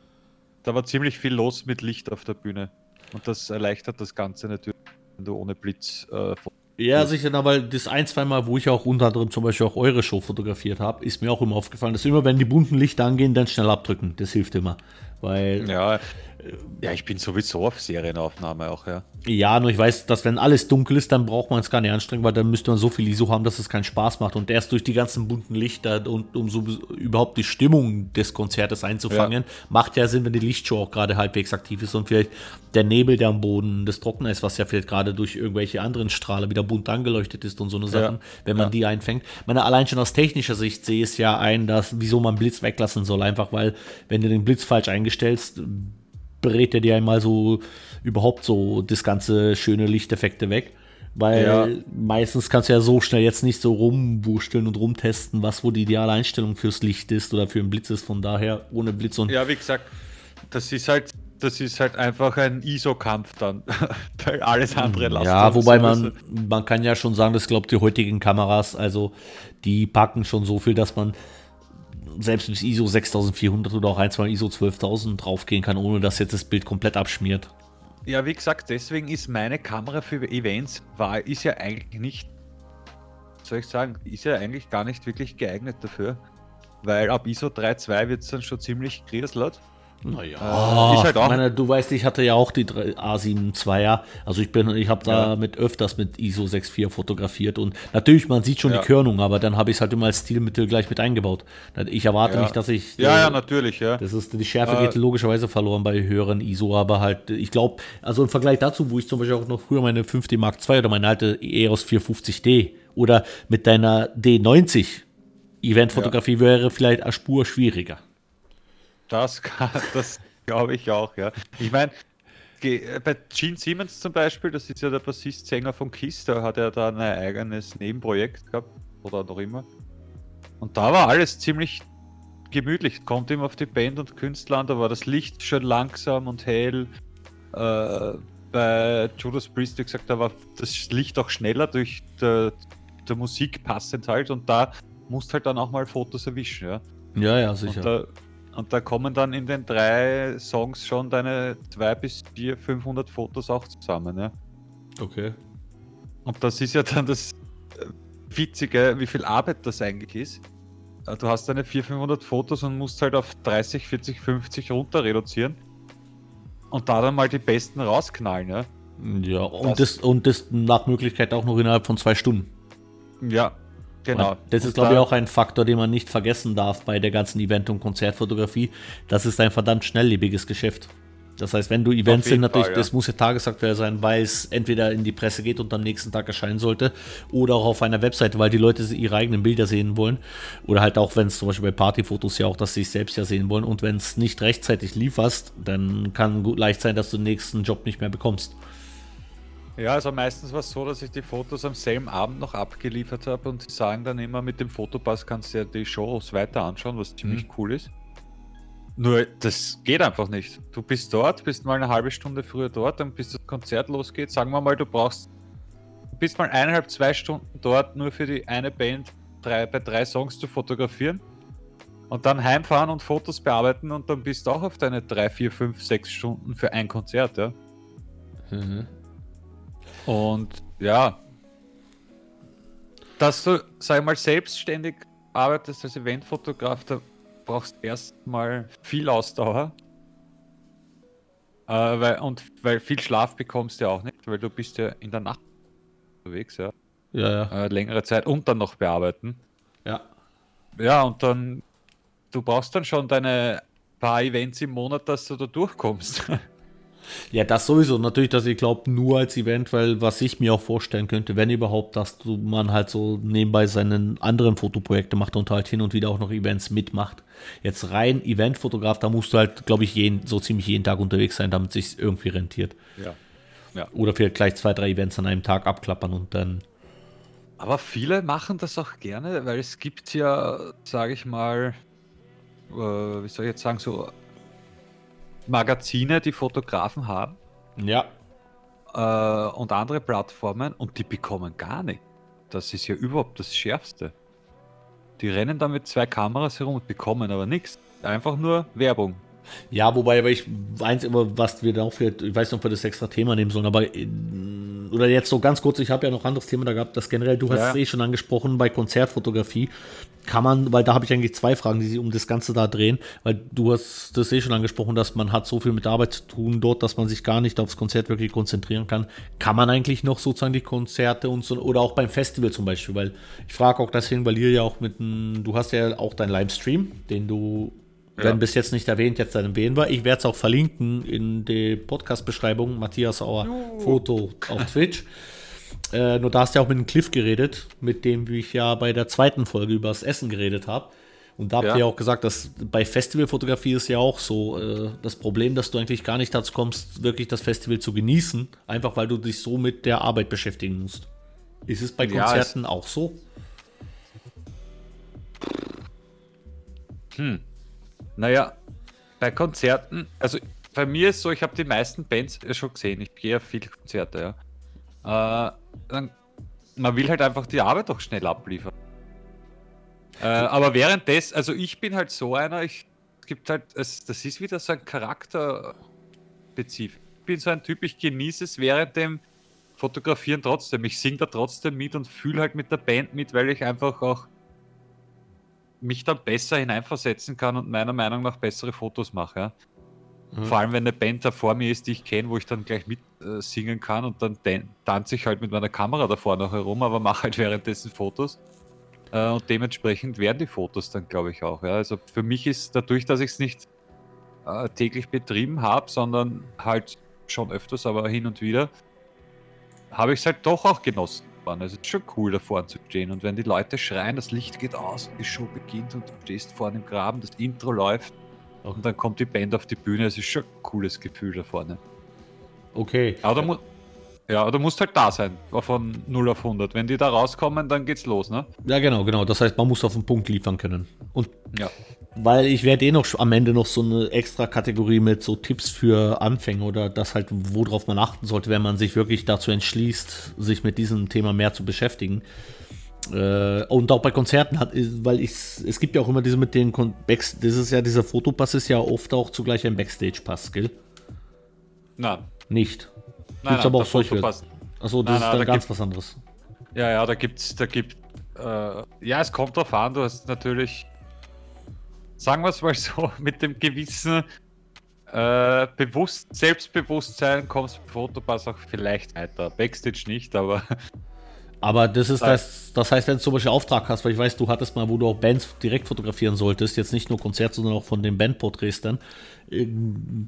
da war ziemlich viel los mit Licht auf der Bühne. Und das erleichtert das Ganze natürlich, wenn du ohne Blitz äh, Ja, sicher, na, weil das ein, zwei Mal, wo ich auch unter anderem zum Beispiel auch eure Show fotografiert habe, ist mir auch immer aufgefallen, dass immer, wenn die bunten Lichter angehen, dann schnell abdrücken. Das hilft immer. Weil, Ja, ja, ich bin sowieso auf Serienaufnahme auch, ja. ja, nur ich weiß, dass wenn alles dunkel ist, dann braucht man es gar nicht anstrengen, weil dann müsste man so viel ISO haben, dass es keinen Spaß macht. Und erst durch die ganzen bunten Lichter und um so überhaupt die Stimmung des Konzertes einzufangen, macht ja Sinn, wenn die Lichtshow auch gerade halbwegs aktiv ist und vielleicht der Nebel, der am Boden des Trockners ist, was ja vielleicht gerade durch irgendwelche anderen Strahler wieder bunt angeleuchtet ist und so eine Sachen, wenn man Ja. die einfängt. Ich meine, allein schon aus technischer Sicht sehe ich es ja ein, dass, wieso man Blitz weglassen soll, einfach weil, wenn du den Blitz falsch eingestellst, berät er dir einmal so überhaupt so das ganze schöne Lichteffekte weg. Weil Ja. meistens kannst du ja so schnell jetzt nicht so rumwurschteln und rumtesten, was wo die ideale Einstellung fürs Licht ist oder für einen Blitz ist. Von daher ohne Blitz und Ja, wie gesagt, das ist halt, das ist halt einfach ein ISO-Kampf dann, weil alles andere lasst Ja, du wobei man, man kann ja schon sagen, das glaubt die heutigen Kameras, also die packen schon so viel, dass man selbst bis ISO 6400 oder auch ein, zwei ISO 12000 draufgehen kann, ohne dass jetzt das Bild komplett abschmiert. Ja, wie gesagt, deswegen ist meine Kamera für Events, war, ist ja eigentlich nicht, soll ich sagen, ist ja eigentlich gar nicht wirklich geeignet dafür. Weil ab ISO 3.2 wird es dann schon ziemlich grieslert. Naja, äh, halt auch. Meine, du weißt, ich hatte ja auch die A7 2er. Also ich bin, ich habe damit ja. öfters mit ISO 6.4 fotografiert und natürlich, man sieht schon ja. die Körnung, aber dann habe ich es halt immer als Stilmittel gleich mit eingebaut. Ich erwarte ja. nicht, dass ich. Ja, ja, natürlich, ja. Das ist, die Schärfe äh, geht logischerweise verloren bei höheren ISO, aber halt, ich glaube, also im Vergleich dazu, wo ich zum Beispiel auch noch früher meine 5D Mark II oder meine alte EOS 450D oder mit deiner D90 Eventfotografie wäre vielleicht eine Spur schwieriger. Das, das glaube ich auch, ja. Ich meine, bei Gene Siemens zum Beispiel, das ist ja der Bassist-Sänger von Kiss, da hat er da ein eigenes Nebenprojekt gehabt, oder noch immer. Und da war alles ziemlich gemütlich, kommt ihm auf die Band und Künstler an, da war das Licht schon langsam und hell. Äh, bei Judas Priest, wie gesagt, da war das Licht auch schneller durch der, der Musik passend halt und da musst halt dann auch mal Fotos erwischen, ja. Ja, ja, sicher. Und da, und da kommen dann in den drei Songs schon deine 200 bis 400, 500 Fotos auch zusammen. Ja? Okay. Und das ist ja dann das äh, Witzige, wie viel Arbeit das eigentlich ist. Äh, du hast deine 400, 500 Fotos und musst halt auf 30, 40, 50 runter reduzieren. Und da dann mal die besten rausknallen, ja. Ja, und das, das, und das nach Möglichkeit auch noch innerhalb von zwei Stunden. Ja, Genau. Das ist, glaube ich, auch ein Faktor, den man nicht vergessen darf bei der ganzen Event- und Konzertfotografie. Das ist ein verdammt schnelllebiges Geschäft. Das heißt, wenn du Events sind, natürlich, Fall, ja. das muss ja tagesaktuell sein, weil es entweder in die Presse geht und am nächsten Tag erscheinen sollte oder auch auf einer Webseite, weil die Leute ihre eigenen Bilder sehen wollen. Oder halt auch, wenn es zum Beispiel bei Partyfotos ja auch, dass sie sich selbst ja sehen wollen. Und wenn es nicht rechtzeitig lieferst, dann kann gut leicht sein, dass du den nächsten Job nicht mehr bekommst. Ja, also meistens war es so, dass ich die Fotos am selben Abend noch abgeliefert habe und sie sagen dann immer, mit dem Fotopass kannst du ja die Shows weiter anschauen, was ziemlich mhm. cool ist. Nur, das geht einfach nicht. Du bist dort, bist mal eine halbe Stunde früher dort, dann bis das Konzert losgeht. Sagen wir mal, du brauchst, du bist mal eineinhalb, zwei Stunden dort, nur für die eine Band drei, bei drei Songs zu fotografieren. Und dann heimfahren und Fotos bearbeiten und dann bist du auch auf deine drei, vier, fünf, sechs Stunden für ein Konzert, ja. Mhm. Und ja, dass du, sag ich mal, selbstständig arbeitest als Eventfotograf, da brauchst du erstmal viel Ausdauer. Äh, weil, und weil viel Schlaf bekommst du ja auch nicht, weil du bist ja in der Nacht unterwegs, ja. Ja, ja. Äh, längere Zeit und dann noch bearbeiten. Ja. Ja, und dann, du brauchst dann schon deine paar Events im Monat, dass du da durchkommst. Ja, das sowieso. Natürlich, dass ich glaube, nur als Event, weil was ich mir auch vorstellen könnte, wenn überhaupt, dass du, man halt so nebenbei seine anderen Fotoprojekte macht und halt hin und wieder auch noch Events mitmacht. Jetzt rein Eventfotograf, da musst du halt, glaube ich, jeden, so ziemlich jeden Tag unterwegs sein, damit es sich irgendwie rentiert. Ja. ja. Oder vielleicht gleich zwei, drei Events an einem Tag abklappern und dann. Aber viele machen das auch gerne, weil es gibt ja, sage ich mal, äh, wie soll ich jetzt sagen, so Magazine, die Fotografen haben. Ja. Äh, und andere Plattformen und die bekommen gar nicht. Das ist ja überhaupt das Schärfste. Die rennen da mit zwei Kameras herum und bekommen aber nichts. Einfach nur Werbung. Ja, wobei, aber ich eins immer, was wir da auch für, ich weiß nicht, ob wir das extra Thema nehmen sollen, aber oder jetzt so ganz kurz, ich habe ja noch ein anderes Thema da gehabt, das generell, du hast ja. es eh schon angesprochen, bei Konzertfotografie kann man, weil da habe ich eigentlich zwei Fragen, die sich um das Ganze da drehen, weil du hast das eh schon angesprochen, dass man hat so viel mit der Arbeit zu tun dort, dass man sich gar nicht aufs Konzert wirklich konzentrieren kann. Kann man eigentlich noch sozusagen die Konzerte und so, oder auch beim Festival zum Beispiel, weil ich frage auch deswegen, weil ihr ja auch mit, du hast ja auch deinen Livestream, den du ja. Wenn bis jetzt nicht erwähnt, jetzt dann erwähnen wir. Ich werde es auch verlinken in der Podcast-Beschreibung. Matthias Auer oh. Foto auf Twitch. Äh, nur da hast du ja auch mit dem Cliff geredet, mit dem ich ja bei der zweiten Folge über das Essen geredet habe. Und da habt ja. ihr ja auch gesagt, dass bei Festivalfotografie ist ja auch so äh, das Problem, dass du eigentlich gar nicht dazu kommst, wirklich das Festival zu genießen, einfach weil du dich so mit der Arbeit beschäftigen musst. Ist es bei Konzerten ja, es auch so? Hm. Naja, bei Konzerten, also bei mir ist so, ich habe die meisten Bands ja schon gesehen. Ich gehe ja viele Konzerte, ja. Äh, dann, man will halt einfach die Arbeit auch schnell abliefern. Äh, aber währenddessen, also ich bin halt so einer, ich gibt halt, es, das ist wieder so ein Charakterspezifisch. Ich bin so ein Typ, ich genieße es während dem Fotografieren trotzdem. Ich singe da trotzdem mit und fühle halt mit der Band mit, weil ich einfach auch mich dann besser hineinversetzen kann und meiner Meinung nach bessere Fotos mache. Mhm. Vor allem, wenn eine Band da vor mir ist, die ich kenne, wo ich dann gleich mit äh, singen kann und dann tanze ich halt mit meiner Kamera davor noch herum, aber mache halt währenddessen Fotos. Äh, und dementsprechend werden die Fotos dann, glaube ich, auch. Ja. Also für mich ist dadurch, dass ich es nicht äh, täglich betrieben habe, sondern halt schon öfters, aber hin und wieder, habe ich es halt doch auch genossen. Also es ist schon cool, da vorne zu stehen. Und wenn die Leute schreien, das Licht geht aus, die Show beginnt und du stehst vorne im Graben, das Intro läuft und dann kommt die Band auf die Bühne, es ist schon ein cooles Gefühl da vorne. Okay. Aber da, mu ja, du musst halt da sein, von 0 auf 100. Wenn die da rauskommen, dann geht's los, ne? Ja, genau, genau. Das heißt, man muss auf den Punkt liefern können. Und ja. Weil ich werde eh noch am Ende noch so eine extra Kategorie mit so Tipps für Anfänger oder das halt, worauf man achten sollte, wenn man sich wirklich dazu entschließt, sich mit diesem Thema mehr zu beschäftigen. Äh, und auch bei Konzerten hat, weil ich, es gibt ja auch immer diese mit den Backs, das ist ja dieser Fotopass ist ja oft auch zugleich ein Backstage-Pass, gell? Nein. Nicht. Nein, Gibt's aber auch solche. Achso, das nein, ist dann da ganz was anderes. Ja, ja, da gibt's, da gibt, äh, ja, es kommt drauf an, du hast natürlich, sagen wir es mal so, mit dem gewissen äh, Bewusst Selbstbewusstsein kommst du Fotopass auch vielleicht weiter. Backstage nicht, aber aber das ist das, das heißt, wenn du zum Beispiel Auftrag hast, weil ich weiß, du hattest mal, wo du auch Bands direkt fotografieren solltest, jetzt nicht nur Konzerte, sondern auch von den Bandporträts dann, äh,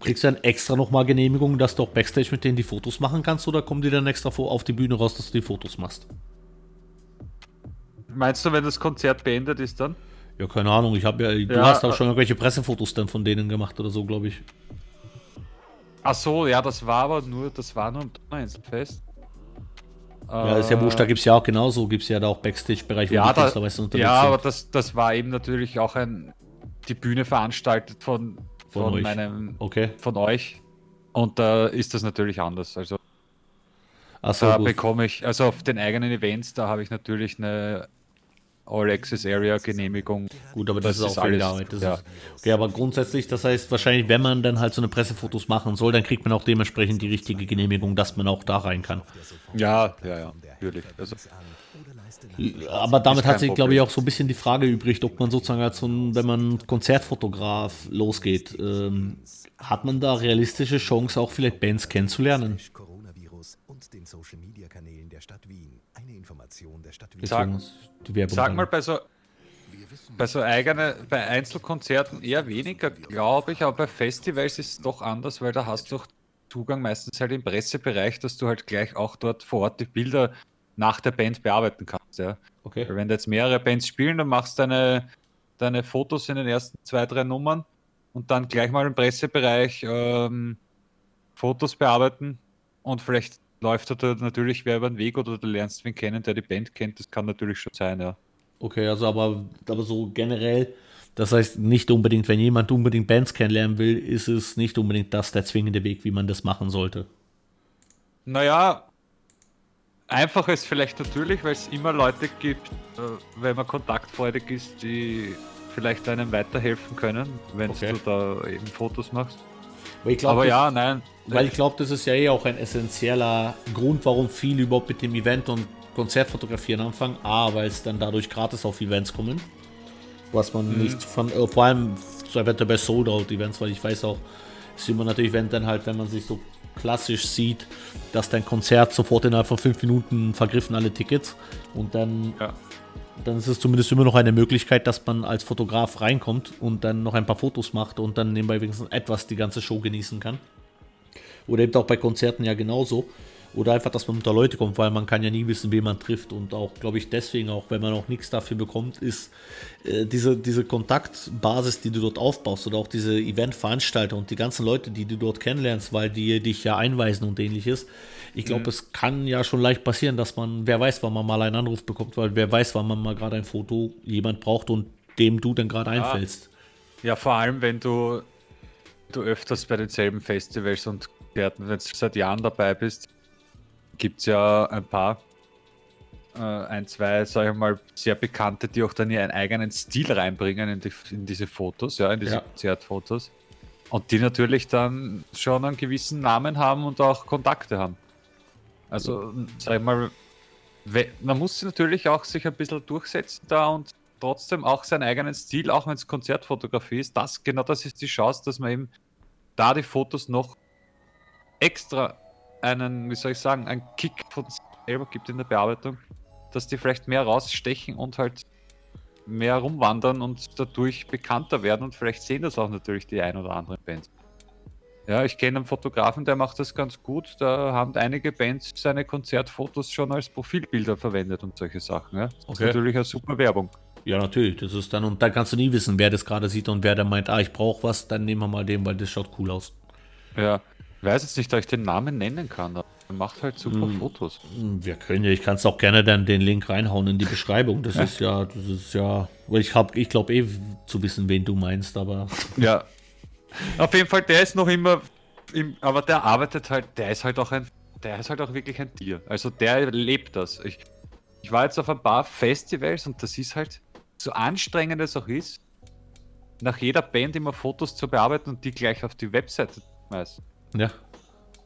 kriegst du dann extra nochmal Genehmigung, dass du auch Backstage mit denen die Fotos machen kannst oder kommen die dann extra auf die Bühne raus, dass du die Fotos machst? Meinst du, wenn das Konzert beendet ist dann? Ja, keine Ahnung. Ich habe ja, du ja, hast auch schon irgendwelche Pressefotos dann von denen gemacht oder so, glaube ich. Ach so, ja, das war aber nur, das war nur ein Donnereinzelfest. Ja, ist ja wurscht, da gibt es ja auch genauso, gibt es ja da auch Backstage-Bereich, wo ja, die Künstler unterwegs Ja, aber das, das war eben natürlich auch ein, die Bühne veranstaltet von, von, von euch. meinem, okay. von euch. Und da ist das natürlich anders. Also so, da gut. bekomme ich, also auf den eigenen Events, da habe ich natürlich eine All-Access-Area-Genehmigung. Gut, aber das, das ist auch alles. Arbeit. Ja. Ist, okay, aber grundsätzlich, das heißt wahrscheinlich, wenn man dann halt so eine Pressefotos machen soll, dann kriegt man auch dementsprechend die richtige Genehmigung, dass man auch da rein kann. Ja, ja, ja, natürlich. Also, aber damit hat sich, glaube ich, auch so ein bisschen die Frage übrig, ob man sozusagen als so ein, wenn man Konzertfotograf losgeht, ähm, hat man da realistische Chance, auch vielleicht Bands kennenzulernen? den Social Media Kanälen der Stadt Wien. Eine Information der Stadt Wien. Sag, sag mal, bei so, bei so eigene, bei Einzelkonzerten eher weniger, glaube ich, aber bei Festivals ist es doch anders, weil da hast du Zugang meistens halt im Pressebereich, dass du halt gleich auch dort vor Ort die Bilder nach der Band bearbeiten kannst. Ja. Okay. Weil wenn da jetzt mehrere Bands spielen, dann machst du deine, deine Fotos in den ersten zwei, drei Nummern und dann gleich mal im Pressebereich ähm, Fotos bearbeiten und vielleicht läuft da natürlich wer über den Weg oder du lernst wen kennen, der die Band kennt. Das kann natürlich schon sein, ja. Okay, also aber, aber so generell, das heißt nicht unbedingt, wenn jemand unbedingt Bands kennenlernen will, ist es nicht unbedingt das der zwingende Weg, wie man das machen sollte. Naja, einfach ist vielleicht natürlich, weil es immer Leute gibt, äh, wenn man kontaktfreudig ist, die vielleicht einem weiterhelfen können, wenn okay. du da eben Fotos machst. Aber, glaub, Aber ja, nein. Weil ich glaube, das ist ja eh auch ein essentieller Grund, warum viele überhaupt mit dem Event und Konzertfotografieren anfangen. A, weil es dann dadurch gratis auf Events kommen. Was man mhm. nicht von, äh, vor allem so eventuell bei Sold-Out-Events, weil ich weiß auch, ist immer natürlich, wenn dann halt, wenn man sich so klassisch sieht, dass dein Konzert sofort innerhalb von fünf Minuten vergriffen alle Tickets und dann ja dann ist es zumindest immer noch eine Möglichkeit, dass man als Fotograf reinkommt und dann noch ein paar Fotos macht und dann nebenbei wenigstens etwas die ganze Show genießen kann. Oder eben auch bei Konzerten ja genauso. Oder einfach, dass man unter Leute kommt, weil man kann ja nie wissen, wen man trifft. Und auch, glaube ich, deswegen auch, wenn man auch nichts dafür bekommt, ist äh, diese, diese Kontaktbasis, die du dort aufbaust oder auch diese Eventveranstalter und die ganzen Leute, die du dort kennenlernst, weil die dich ja einweisen und ähnliches, ich glaube, mhm. es kann ja schon leicht passieren, dass man, wer weiß, wann man mal einen Anruf bekommt, weil wer weiß, wann man mal gerade ein Foto jemand braucht und dem du dann gerade ja. einfällst. Ja, vor allem, wenn du, du öfters bei denselben Festivals und Konzerten, wenn du seit Jahren dabei bist, gibt es ja ein paar, äh, ein, zwei, sage ich mal, sehr bekannte, die auch dann ihren eigenen Stil reinbringen in, die, in diese Fotos, ja, in diese ja. Konzertfotos. Und die natürlich dann schon einen gewissen Namen haben und auch Kontakte haben. Also, sag ich mal, man muss natürlich auch sich ein bisschen durchsetzen da und trotzdem auch seinen eigenen Stil, auch wenn es Konzertfotografie ist. Das, genau das ist die Chance, dass man eben da die Fotos noch extra einen, wie soll ich sagen, einen Kick von sich selber gibt in der Bearbeitung, dass die vielleicht mehr rausstechen und halt mehr rumwandern und dadurch bekannter werden und vielleicht sehen das auch natürlich die ein oder anderen Bands. Ja, ich kenne einen Fotografen, der macht das ganz gut. Da haben einige Bands seine Konzertfotos schon als Profilbilder verwendet und solche Sachen. Ja. Das okay. ist natürlich eine super Werbung. Ja, natürlich. Das ist dann, und dann kannst du nie wissen, wer das gerade sieht und wer dann meint, ah, ich brauche was, dann nehmen wir mal den, weil das schaut cool aus. Ja, ich weiß jetzt nicht, ob ich den Namen nennen kann. Er macht halt super hm, Fotos. Wir können ja, ich kann es auch gerne dann den Link reinhauen in die Beschreibung. Das ist ja, das ist ja, ich ich glaube eh zu wissen, wen du meinst, aber. Ja. Auf jeden Fall, der ist noch immer, im, aber der arbeitet halt, der ist halt auch ein, der ist halt auch wirklich ein Tier. Also der lebt das. Ich, ich war jetzt auf ein paar Festivals und das ist halt, so anstrengend es auch ist, nach jeder Band immer Fotos zu bearbeiten und die gleich auf die Webseite schmeißen. Ja.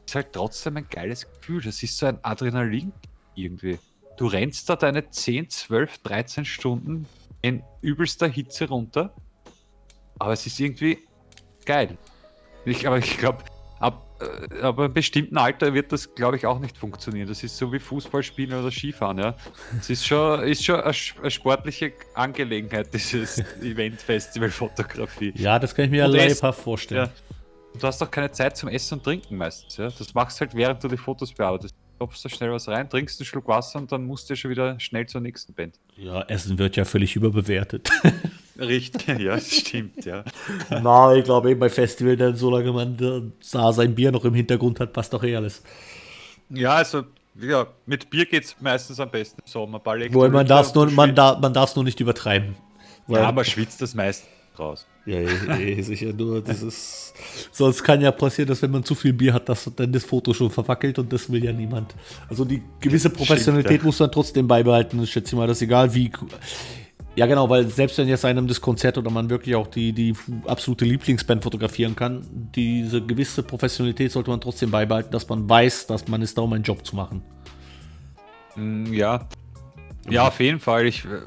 Ist halt trotzdem ein geiles Gefühl. Das ist so ein Adrenalin irgendwie. Du rennst da deine 10, 12, 13 Stunden in übelster Hitze runter. Aber es ist irgendwie geil. Ich, aber ich glaube, ab, äh, aber im bestimmten Alter wird das, glaube ich, auch nicht funktionieren. Das ist so wie Fußball spielen oder Skifahren, ja. Es ist schon, ist schon eine, eine sportliche Angelegenheit, dieses Event-Festival-Fotografie. Ja, das kann ich mir ja lebhaft vorstellen. Ja. Du hast doch keine Zeit zum Essen und Trinken meistens, ja. Das machst du halt, während du die Fotos bearbeitest. Klopfst da schnell was rein, trinkst einen Schluck Wasser und dann musst du schon wieder schnell zur nächsten Band. Ja, Essen wird ja völlig überbewertet. Richtig, ja, stimmt, ja. Na, ich glaube eben bei Festival, dann solange man da sein Bier noch im Hintergrund hat, passt doch eh alles. Ja, also ja, mit Bier geht es meistens am besten im Sommer. Wo man darf es nur, man darf, man nur nicht übertreiben. ja, man schwitzt das meist raus. Ja, eh, eh, sicher nur. Das ist, sonst kann ja passieren, dass wenn man zu viel Bier hat, dass dann das Foto schon verwackelt und das will ja niemand. Also die gewisse Professionalität Stimmt, muss man trotzdem beibehalten. Ich schätze mal, dass egal wie ja, genau, weil selbst wenn jetzt einem das Konzert oder man wirklich auch die, die absolute Lieblingsband fotografieren kann, diese gewisse Professionalität sollte man trotzdem beibehalten, dass man weiß, dass man ist da, um einen Job zu machen. Mm, ja. Ja, auf jeden Fall. Ich äh,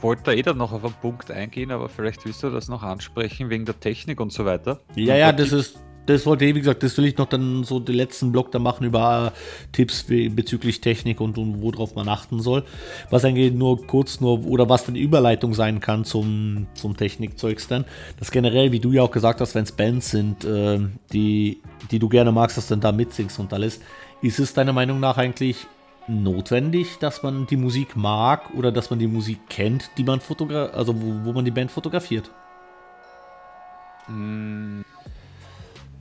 wollte da eh dann noch auf einen Punkt eingehen, aber vielleicht willst du das noch ansprechen wegen der Technik und so weiter. Ja, ja, das ist, das wollte ich, wie gesagt, das will ich noch dann so den letzten Block da machen über äh, Tipps bezüglich Technik und, und worauf man achten soll. Was eigentlich nur kurz nur, oder was dann die Überleitung sein kann zum, zum Technikzeugs dann. Das generell, wie du ja auch gesagt hast, wenn es Bands sind, äh, die, die du gerne magst, dass du dann da mitsingst und alles, ist es deiner Meinung nach eigentlich notwendig, dass man die Musik mag oder dass man die Musik kennt, die man also wo, wo man die Band fotografiert? Mm.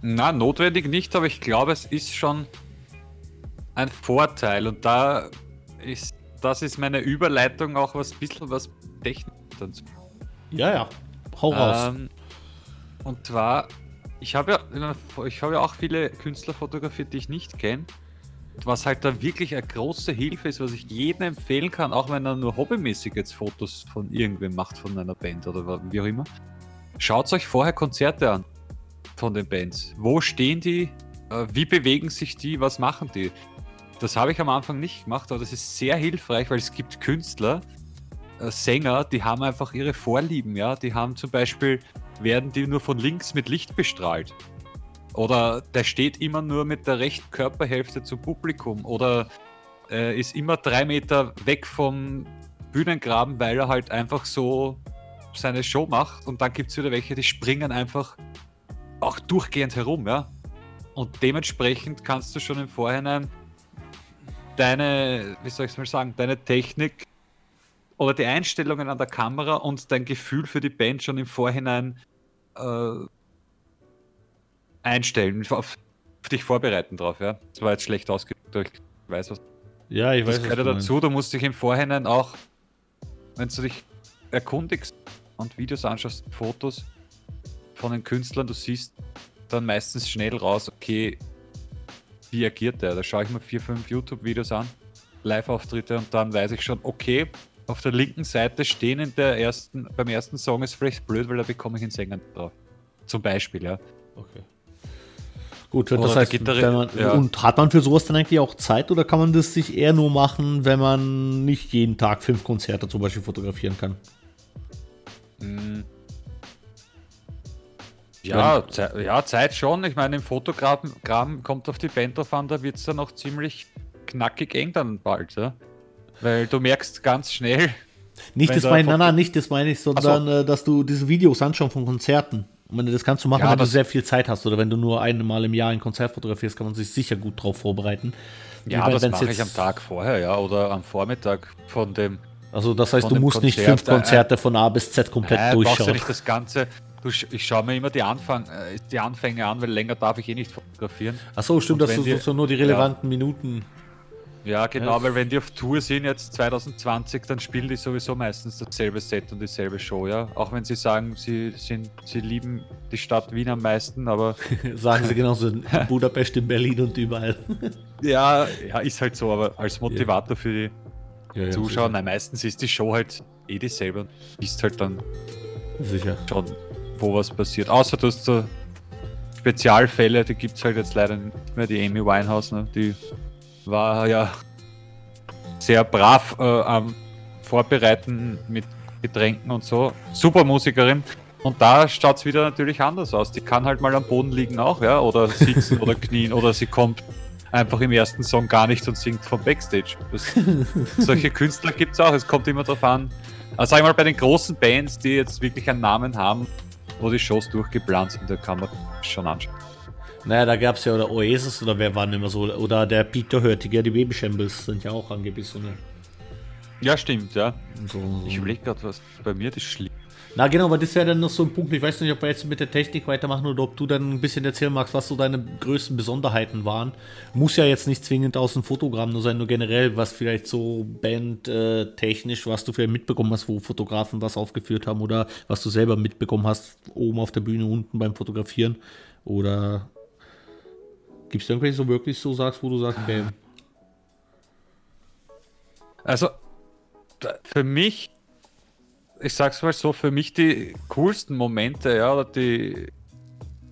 Na, notwendig nicht, aber ich glaube, es ist schon ein Vorteil und da ist, das ist meine Überleitung auch was bisschen was Technik dazu. Ja, ja, hau raus. Ähm, und zwar, ich habe ja, ich habe ja auch viele Künstler fotografiert, die ich nicht kenne. Was halt da wirklich eine große Hilfe ist, was ich jedem empfehlen kann, auch wenn er nur hobbymäßig jetzt Fotos von irgendwem macht, von einer Band oder wie auch immer. Schaut euch vorher Konzerte an von den Bands. Wo stehen die? Äh, wie bewegen sich die? Was machen die? Das habe ich am Anfang nicht gemacht, aber das ist sehr hilfreich, weil es gibt Künstler, äh, Sänger, die haben einfach ihre Vorlieben, ja. Die haben zum Beispiel, werden die nur von links mit Licht bestrahlt. Oder der steht immer nur mit der rechten Körperhälfte zum Publikum. Oder äh, ist immer drei Meter weg vom Bühnengraben, weil er halt einfach so seine Show macht. Und dann gibt es wieder welche, die springen einfach auch durchgehend herum, ja. Und dementsprechend kannst du schon im Vorhinein deine, wie soll ich es mal sagen, deine Technik oder die Einstellungen an der Kamera und dein Gefühl für die Band schon im Vorhinein äh, einstellen, auf, dich vorbereiten drauf, ja. Das war jetzt schlecht ausgedrückt, ich weiß was. Ja, ich weiß. Das gehört dazu, du musst dich im Vorhinein auch, wenn du dich erkundigst und Videos anschaust, Fotos, von den Künstlern, du siehst dann meistens schnell raus, okay, wie agiert der? Da schaue ich mir vier, fünf YouTube-Videos an, Live-Auftritte und dann weiß ich schon, okay, auf der linken Seite stehen in der ersten, beim ersten Song ist vielleicht blöd, weil da bekomme ich einen Sänger drauf. Zum Beispiel, ja. Okay. Gut, das oder heißt, man, ja. und hat man für sowas dann eigentlich auch Zeit oder kann man das sich eher nur machen, wenn man nicht jeden Tag fünf Konzerte zum Beispiel fotografieren kann? Hm Ja, Ze ja, Zeit schon. Ich meine, im Fotogramm kommt auf die Band drauf an, da wird es dann auch ziemlich knackig eng dann bald, ja. Weil du merkst ganz schnell. Nicht das meine, nein, nein, nicht das meine ich, sondern so. Äh, dass du diese Videos anschauen von Konzerten. Und das kannst du machen, ja, wenn du sehr viel Zeit hast oder wenn du nur einmal im Jahr ein Konzert fotografierst, kann man sich sicher gut drauf vorbereiten. Ja, das mache ich am Tag vorher, ja, oder am Vormittag von dem. Also das heißt, du musst Konzert, nicht fünf Konzerte äh, von A bis Z komplett äh, durchschauen. Du ja nicht das Ganze. Du, ich schaue mir immer die, Anfang, äh, die Anfänge an, weil länger darf ich eh nicht fotografieren. Achso, stimmt, dass du die, so nur die relevanten ja, Minuten ja, genau, weil wenn die auf Tour sind jetzt 2020, dann spielen die sowieso meistens dasselbe Set und dieselbe Show, ja. Auch wenn sie sagen, sie sind, sie lieben die Stadt Wien am meisten, aber. sagen sie genauso in Budapest, in Berlin und überall. ja, ja, ist halt so, aber als Motivator ja. für die ja, Zuschauer, nein, meistens ist die Show halt eh dieselbe und ist halt dann sicher schon, wo was passiert. Außer du hast so Spezialfälle, die gibt es halt jetzt leider nicht mehr, die Amy Winehouse, ne, die war ja sehr brav äh, am Vorbereiten mit Getränken und so. Super Musikerin. Und da schaut es wieder natürlich anders aus. Die kann halt mal am Boden liegen auch, ja, oder sitzen oder knien, oder sie kommt einfach im ersten Song gar nicht und singt vom Backstage. Das, solche Künstler gibt es auch. Es kommt immer darauf an. Also sag ich mal, bei den großen Bands, die jetzt wirklich einen Namen haben, wo die Shows durchgeplant sind, da kann man schon anschauen. Naja, da gab es ja oder Oasis oder wer waren immer so, oder der Peter Hörtiger, die Baby Shambles sind ja auch angeblich so eine. Ja, stimmt, ja. So, so. Ich überlege gerade, was bei mir das schlimm. Na genau, aber das wäre dann noch so ein Punkt. Ich weiß nicht, ob wir jetzt mit der Technik weitermachen oder ob du dann ein bisschen erzählen magst, was so deine größten Besonderheiten waren. Muss ja jetzt nicht zwingend aus dem Fotogramm nur sein, nur generell, was vielleicht so bandtechnisch, was du vielleicht mitbekommen hast, wo Fotografen was aufgeführt haben oder was du selber mitbekommen hast, oben auf der Bühne, unten beim Fotografieren. Oder Gibt es irgendwelche so wirklich so sagst, wo du sagst, Bam? Also, für mich, ich sag's mal so, für mich die coolsten Momente, ja, oder die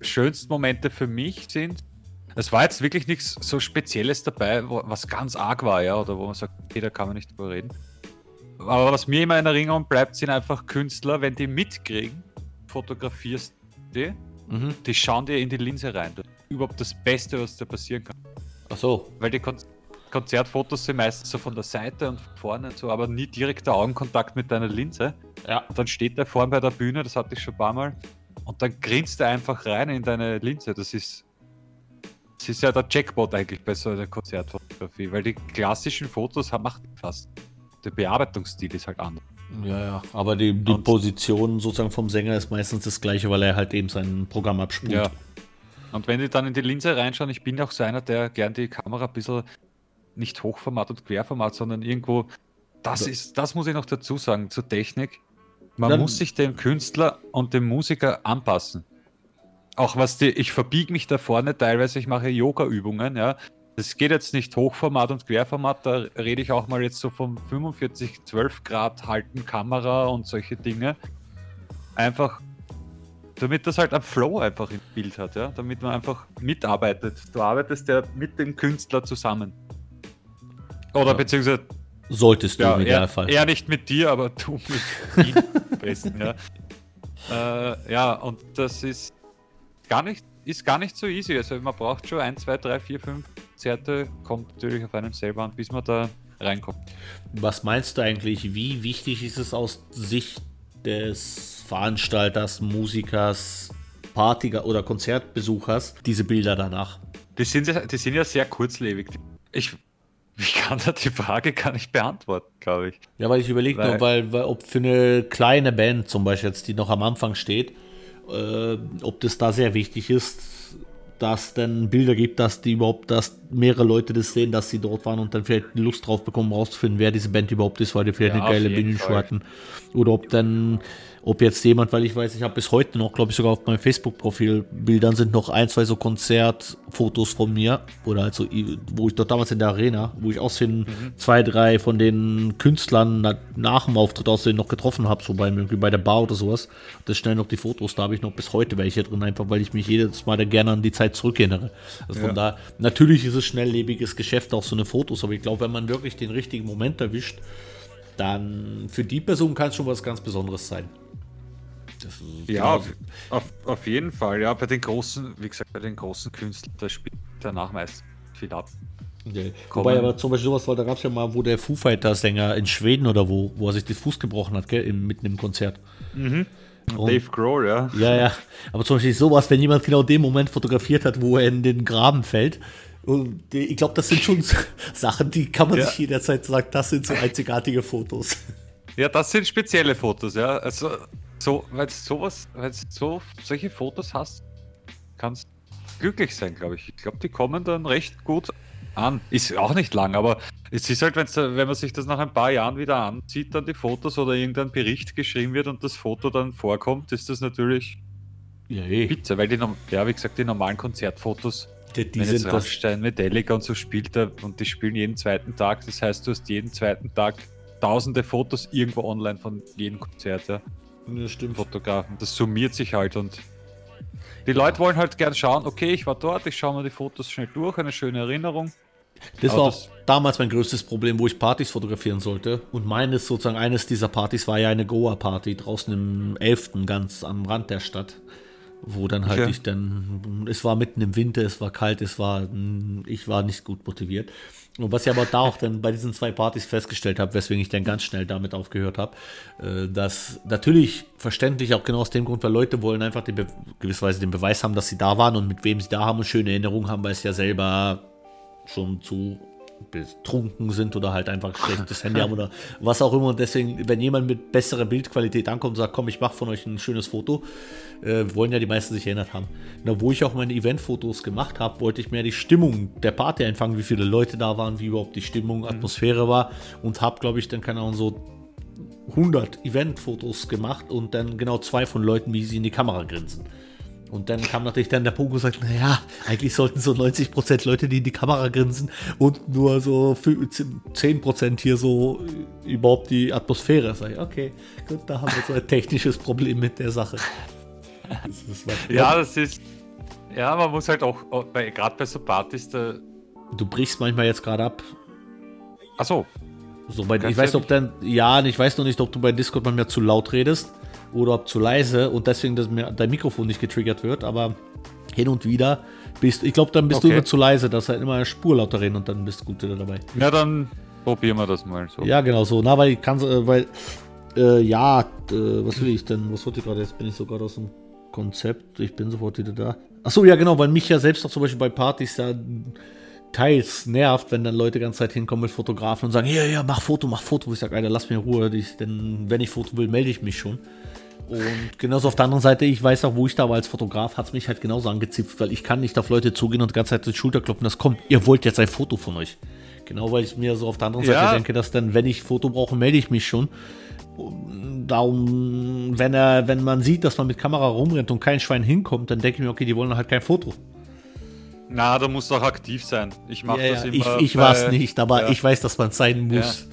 schönsten Momente für mich sind, es war jetzt wirklich nichts so Spezielles dabei, was ganz arg war, ja, oder wo man sagt, okay, da kann man nicht drüber reden. Aber was mir immer in Erinnerung bleibt, sind einfach Künstler, wenn die mitkriegen, fotografierst die, mhm. die schauen dir in die Linse rein überhaupt das Beste, was da passieren kann. Ach so. Weil die Kon Konzertfotos sind meistens so von der Seite und von vorne und so, aber nie direkter Augenkontakt mit deiner Linse. Ja. Und dann steht der vorne bei der Bühne, das hatte ich schon ein paar Mal, und dann grinst er einfach rein in deine Linse. Das ist, das ist ja der Jackpot eigentlich bei so einer Konzertfotografie, weil die klassischen Fotos macht fast. Der Bearbeitungsstil ist halt anders. Ja, ja, aber die, die Position sozusagen vom Sänger ist meistens das gleiche, weil er halt eben sein Programm abspult. Ja, und wenn die dann in die Linse reinschauen, ich bin auch so einer, der gern die Kamera ein bisschen nicht Hochformat und Querformat, sondern irgendwo, das ja. ist, das muss ich noch dazu sagen, zur Technik. Man dann, muss sich dem Künstler und dem Musiker anpassen. Auch was die, ich verbiege mich da vorne teilweise, ich mache Yoga-Übungen, ja. Das geht jetzt nicht Hochformat und Querformat, da rede ich auch mal jetzt so vom 45, 12 Grad halten Kamera und solche Dinge. Einfach damit das halt ein Flow einfach im Bild hat, ja, damit man einfach mitarbeitet. Du arbeitest ja mit dem Künstler zusammen. Oder ja. beziehungsweise solltest du ja, im Idealfall. Er, er nicht mit dir, aber du mit ihm am besten, ja. Äh, ja, und das ist gar nicht, ist gar nicht so easy. Also man braucht schon ein, zwei, drei, vier, fünf Konzerte, kommt natürlich auf einem selber an, bis man da reinkommt. Was meinst du eigentlich, wie wichtig ist es aus Sicht des Veranstalters, Musikers, Party- oder Konzertbesuchers diese Bilder danach? Die sind, die sind ja sehr kurzlebig. Ich, ich kann da die Frage gar nicht beantworten, glaube ich. Ja, weil ich überlege nur, weil, weil ob für eine kleine Band zum Beispiel jetzt, die noch am Anfang steht, äh, ob das da sehr wichtig ist, dass dann Bilder gibt, dass die überhaupt, dass mehrere Leute das sehen, dass sie dort waren und dann vielleicht Lust drauf bekommen, rauszufinden, wer diese Band überhaupt ist, weil die vielleicht ja, eine geile Bühnenshow hatten. Oder ob dann ob jetzt jemand, weil ich weiß, ich habe bis heute noch, glaube ich, sogar auf meinem Facebook-Profil Bildern sind noch ein, zwei so Konzertfotos von mir. Oder also, wo ich dort damals in der Arena, wo ich aussehen mhm. zwei, drei von den Künstlern nach dem Auftritt aussehen noch getroffen habe, so bei, irgendwie bei der Bar oder sowas. Das schnell noch die Fotos, da habe ich noch bis heute welche drin, einfach weil ich mich jedes Mal da gerne an die Zeit zurückerinnere. Also von ja. da, natürlich ist es schnelllebiges Geschäft, auch so eine Fotos, aber ich glaube, wenn man wirklich den richtigen Moment erwischt, dann für die Person kann es schon was ganz Besonderes sein. Ja, auf, auf, auf, jeden Fall. Ja, bei den großen, wie gesagt, bei den großen Künstlern, da spielt danach meist viel ab. Okay. Wobei aber zum Beispiel sowas war, da gab es ja mal, wo der Foo Fighter-Sänger in Schweden oder wo, wo er sich den Fuß gebrochen hat, gell, mitten im Konzert. Mhm. Und, Dave Grohl, ja. Ja, ja. Aber zum Beispiel sowas, wenn jemand genau den Moment fotografiert hat, wo er in den Graben fällt. Und ich glaube, das sind schon Sachen, die kann man ja. sich jederzeit sagen, das sind so einzigartige Fotos. Ja, das sind spezielle Fotos, ja. Also, so, weil du sowas, weil du so, solche Fotos hast, kannst glücklich sein, glaube ich. Ich glaube, die kommen dann recht gut an. Ist auch nicht lang, aber es ist halt, wenn man sich das nach ein paar Jahren wieder ansieht, dann die Fotos oder irgendein Bericht geschrieben wird und das Foto dann vorkommt, ist das natürlich ja, eh. Pizza, weil die, ja, wie gesagt, die normalen Konzertfotos, die, die wenn jetzt Rammstein, Metallica und so spielt und die spielen jeden zweiten Tag, das heißt, du hast jeden zweiten Tag tausende Fotos irgendwo online von jedem Konzert, ja. Ja, stimmt. Fotografen. Das summiert sich halt und die Leute wollen halt gerne schauen, okay, ich war dort, ich schaue mir die Fotos schnell durch, eine schöne Erinnerung. Das Aber war das damals mein größtes Problem, wo ich Partys fotografieren sollte. Und meines, sozusagen, eines dieser Partys war ja eine Goa-Party draußen im 11. ganz am Rand der Stadt. Wo dann halt okay. ich dann, es war mitten im Winter, es war kalt, es war, ich war nicht gut motiviert. Und was ich aber da auch dann bei diesen zwei Partys festgestellt habe, weswegen ich dann ganz schnell damit aufgehört habe, äh, dass natürlich verständlich auch genau aus dem Grund, weil Leute wollen einfach den gewisserweise den Beweis haben, dass sie da waren und mit wem sie da haben und schöne Erinnerungen haben, weil sie ja selber schon zu betrunken sind oder halt einfach schlechtes Handy haben oder was auch immer. Und deswegen, wenn jemand mit besserer Bildqualität ankommt und sagt, komm, ich mache von euch ein schönes Foto, äh, wollen ja die meisten sich erinnert haben. Na, wo ich auch meine Eventfotos gemacht habe, wollte ich mehr die Stimmung der Party einfangen, wie viele Leute da waren, wie überhaupt die Stimmung, mhm. Atmosphäre war und habe, glaube ich, dann keine Ahnung, so 100 Eventfotos gemacht und dann genau zwei von Leuten, wie sie in die Kamera grinsen. Und dann kam natürlich dann der Punkt und sagt, naja, eigentlich sollten so 90% Leute, die in die Kamera grinsen und nur so 10% hier so überhaupt die Atmosphäre. Sag ich, okay, gut, da haben wir so ein technisches Problem mit der Sache. Das ja, das ist, ja, man muss halt auch, gerade bei so Partys, da Du brichst manchmal jetzt gerade ab. Ach so. so bei, ich weiß, ob dann, ja, ich weiß noch nicht, ob du bei Discord manchmal zu laut redest oder ob zu leise und deswegen dass mir dein Mikrofon nicht getriggert wird, aber hin und wieder bist ich glaube, dann bist okay. du immer zu leise, dass halt immer eine Spur lauter reden und dann bist du gut wieder dabei. Ja, dann probieren wir das mal so. Ja, genau so. Na, weil ich kann, äh, weil, äh, ja, äh, was will ich denn? Was wollte ich gerade? Jetzt bin ich sogar aus dem Konzept. Ich bin sofort wieder da. Achso, ja, genau, weil mich ja selbst auch zum Beispiel bei Partys ja teils nervt, wenn dann Leute die ganze Zeit hinkommen mit Fotografen und sagen, ja, ja, mach Foto, mach Foto. Ich sage, Alter, lass mir in Ruhe, denn wenn ich Foto will, melde ich mich schon. Und genauso auf der anderen Seite, ich weiß auch, wo ich da war als Fotograf, hat es mich halt genauso angezipft, weil ich kann nicht auf Leute zugehen und die ganze Zeit die Schulter klopfen, das kommt, ihr wollt jetzt ein Foto von euch. Genau, weil ich mir so auf der anderen ja. Seite denke, dass dann, wenn ich Foto brauche, melde ich mich schon. Darum, wenn er, wenn man sieht, dass man mit Kamera rumrennt und kein Schwein hinkommt, dann denke ich mir, okay, die wollen halt kein Foto. Na, da musst du auch aktiv sein. Ich mache ja, das immer. Ich, ich war es nicht, aber ja. ich weiß, dass man sein muss.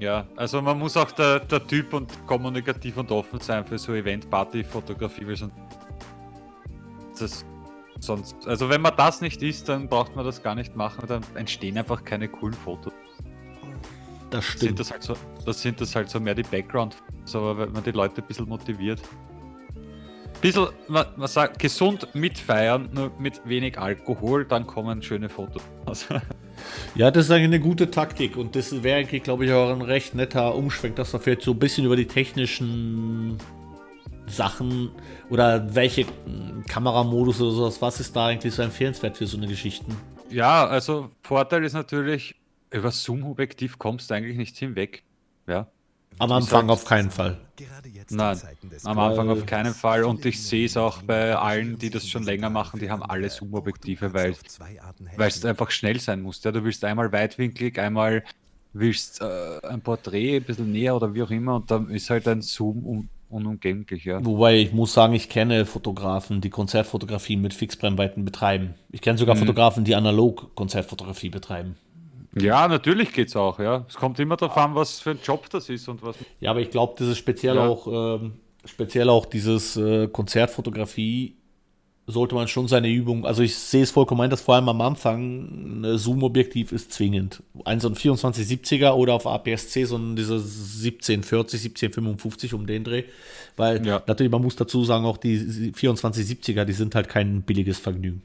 Ja, also man muss auch der, der Typ und kommunikativ und offen sein für so Event-Party-Fotografie, weil sonst, das, sonst, also wenn man das nicht ist, dann braucht man das gar nicht machen, dann entstehen einfach keine coolen Fotos. Das stimmt. Sind das, halt so, das sind das halt so mehr die Background, aber wenn man die Leute ein bisschen motiviert. Ein bisschen, man, man sagt, gesund mitfeiern, nur mit wenig Alkohol, dann kommen schöne Fotos. Ja, das ist eigentlich eine gute Taktik und das wäre eigentlich, glaube ich, auch ein recht netter Umschwenk, dass wir vielleicht so ein bisschen über die technischen Sachen oder welche Kameramodus oder sowas, was ist da eigentlich so empfehlenswert für so eine Geschichte? Ja, also Vorteil ist natürlich, über Zoom-Objektiv kommst du eigentlich nicht hinweg. Ja. Am Anfang auf keinen Fall. Nein, am Anfang auf keinen Fall. Und ich sehe es auch bei allen, die das schon länger machen, die haben alle Zoom-Objektive, weil, es einfach schnell sein muss. Ja, du willst einmal weitwinklig, einmal willst äh, ein Porträt ein bisschen näher oder wie auch immer und dann ist halt ein Zoom un unumgänglich. Ja. Wobei ich muss sagen, ich kenne Fotografen, die Konzertfotografien mit Fixbrennweiten betreiben. Ich kenne sogar mhm. Fotografen, die analog Konzertfotografie betreiben. Ja, natürlich geht es auch, ja. Es kommt immer darauf an, was für ein Job das ist und was. Ja, aber ich glaube, das ist speziell ja. auch, ähm, speziell auch dieses äh, Konzertfotografie sollte man schon seine Übung, also ich sehe es vollkommen ein, dass vor allem am Anfang ein Zoom-Objektiv ist zwingend. Ein so ein 2470er oder auf APS-C so ein dieser 1740, 1755 um den Dreh. Weil ja. natürlich, man muss dazu sagen, auch die 2470er, die sind halt kein billiges Vergnügen.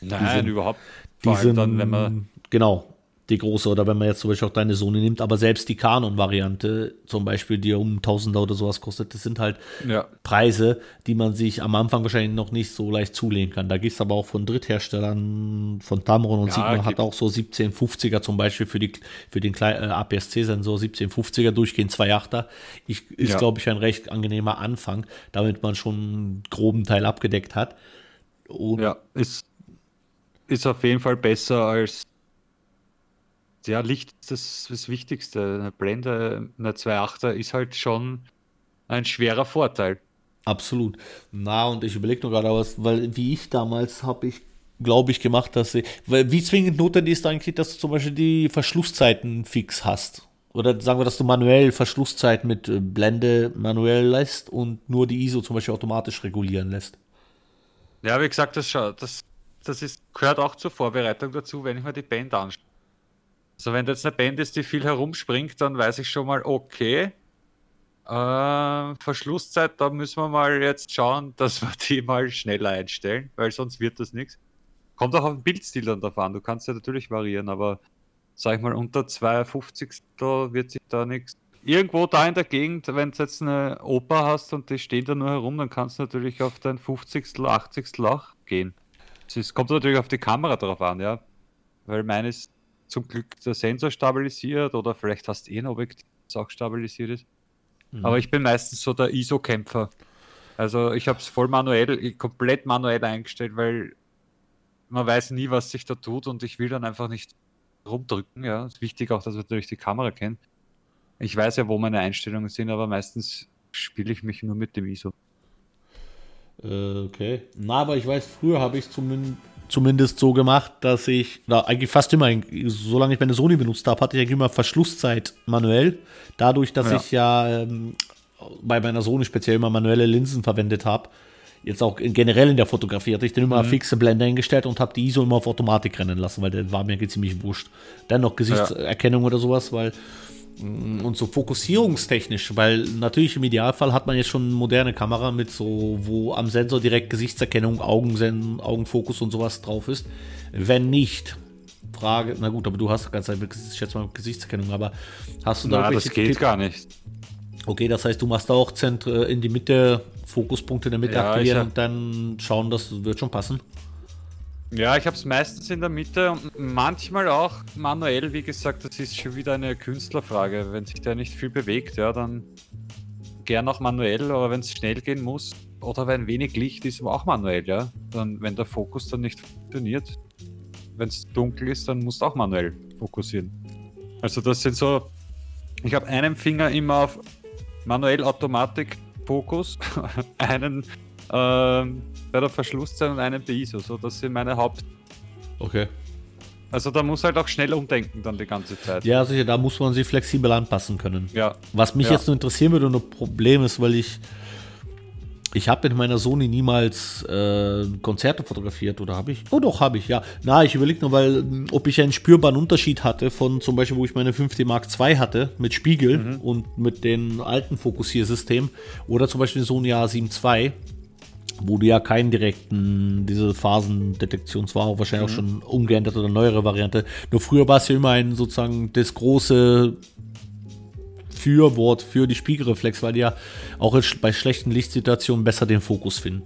Nein, sind, überhaupt. Die sind, dann, wenn man. Genau, die große, oder wenn man jetzt zum Beispiel auch deine Sony nimmt, aber selbst die Canon-Variante, zum Beispiel, die um Tausender oder sowas kostet, das sind halt ja. Preise, die man sich am Anfang wahrscheinlich noch nicht so leicht zulegen kann. Da gibt es aber auch von Drittherstellern, von Tamron und ja, Sigma hat auch so 1750er zum Beispiel für, die, für den äh, APS-C-Sensor, 1750er durchgehend 2.8er. Ich, ist, ja. glaube ich, ein recht angenehmer Anfang, damit man schon einen groben Teil abgedeckt hat. Und ja, ist, ist auf jeden Fall besser als ja, Licht ist das, das Wichtigste. Eine Blende, eine 2.8er ist halt schon ein schwerer Vorteil. Absolut. Na, und ich überlege nur gerade was, weil wie ich damals habe ich, glaube ich, gemacht, dass ich, weil wie zwingend notwendig ist eigentlich, dass du zum Beispiel die Verschlusszeiten fix hast. Oder sagen wir, dass du manuell Verschlusszeit mit äh, Blende manuell lässt und nur die ISO zum Beispiel automatisch regulieren lässt. Ja, wie gesagt, das, das, das ist, gehört auch zur Vorbereitung dazu, wenn ich mir die Band anschaue. Also wenn das eine Band ist, die viel herumspringt, dann weiß ich schon mal, okay, äh, Verschlusszeit, da müssen wir mal jetzt schauen, dass wir die mal schneller einstellen, weil sonst wird das nichts. Kommt auch auf den Bildstil dann davon. Du kannst ja natürlich variieren, aber sag ich mal, unter 250 wird sich da nichts. Irgendwo da in der Gegend, wenn du jetzt eine Oper hast und die stehen da nur herum, dann kannst du natürlich auf dein 50. 80. auch gehen. Es kommt natürlich auf die Kamera drauf an, ja. Weil meine ist zum Glück der Sensor stabilisiert oder vielleicht hast du eh ein Objektiv, das auch stabilisiert ist. Mhm. Aber ich bin meistens so der ISO-Kämpfer. Also ich habe es voll manuell, komplett manuell eingestellt, weil man weiß nie, was sich da tut und ich will dann einfach nicht rumdrücken. Ja, es ist wichtig auch, dass man natürlich die Kamera kennt. Ich weiß ja, wo meine Einstellungen sind, aber meistens spiele ich mich nur mit dem ISO. Äh, okay. Na, aber ich weiß, früher habe ich zumindest zumindest so gemacht, dass ich, oder eigentlich fast immer, solange ich meine Sony benutzt habe, hatte ich eigentlich immer Verschlusszeit manuell. Dadurch, dass ja. ich ja ähm, bei meiner Sony speziell immer manuelle Linsen verwendet habe, jetzt auch generell in der Fotografie, hatte ich dann immer mhm. fixe Blende eingestellt und habe die ISO immer auf Automatik rennen lassen, weil der war mir ziemlich wurscht. Dann noch Gesichtserkennung ja. oder sowas, weil und so fokussierungstechnisch, weil natürlich im Idealfall hat man jetzt schon eine moderne Kamera mit so, wo am Sensor direkt Gesichtserkennung, Augensen Augenfokus und sowas drauf ist. Wenn nicht, Frage, na gut, aber du hast ganz einfach, ich schätze mal Gesichtserkennung, aber hast du da Na, das geht Tipp? gar nicht. Okay, das heißt, du machst da auch Zentr in die Mitte, Fokuspunkte in der Mitte ja, aktivieren und dann schauen, das wird schon passen. Ja, ich habe es meistens in der Mitte und manchmal auch manuell. Wie gesagt, das ist schon wieder eine Künstlerfrage. Wenn sich der nicht viel bewegt, ja, dann gern auch manuell, aber wenn es schnell gehen muss oder wenn wenig Licht ist, auch manuell, ja. Dann, wenn der Fokus dann nicht funktioniert, wenn es dunkel ist, dann musst du auch manuell fokussieren. Also das sind so, ich habe einen Finger immer auf manuell Automatik Fokus, einen ähm, bei der Verschlusszeit und einen bei ISO. So, das sind meine Haupt. Okay. Also da muss halt auch schnell umdenken dann die ganze Zeit. Ja, sicher, da muss man sich flexibel anpassen können. Ja. Was mich ja. jetzt nur interessieren würde und ein Problem ist, weil ich ich habe mit meiner Sony niemals äh, Konzerte fotografiert oder habe ich? Oh doch, habe ich, ja. Na, ich überlege nur, weil ob ich einen spürbaren Unterschied hatte von zum Beispiel, wo ich meine 5D Mark II hatte mit Spiegel mhm. und mit den alten Fokussiersystem oder zum Beispiel Sony A7 II wo du ja keinen direkten, diese Phasendetektion, zwar auch wahrscheinlich mhm. auch schon umgeändert oder neuere Variante. Nur früher war es ja immer ein sozusagen das große Fürwort für die Spiegelreflex, weil die ja auch bei schlechten Lichtsituationen besser den Fokus finden.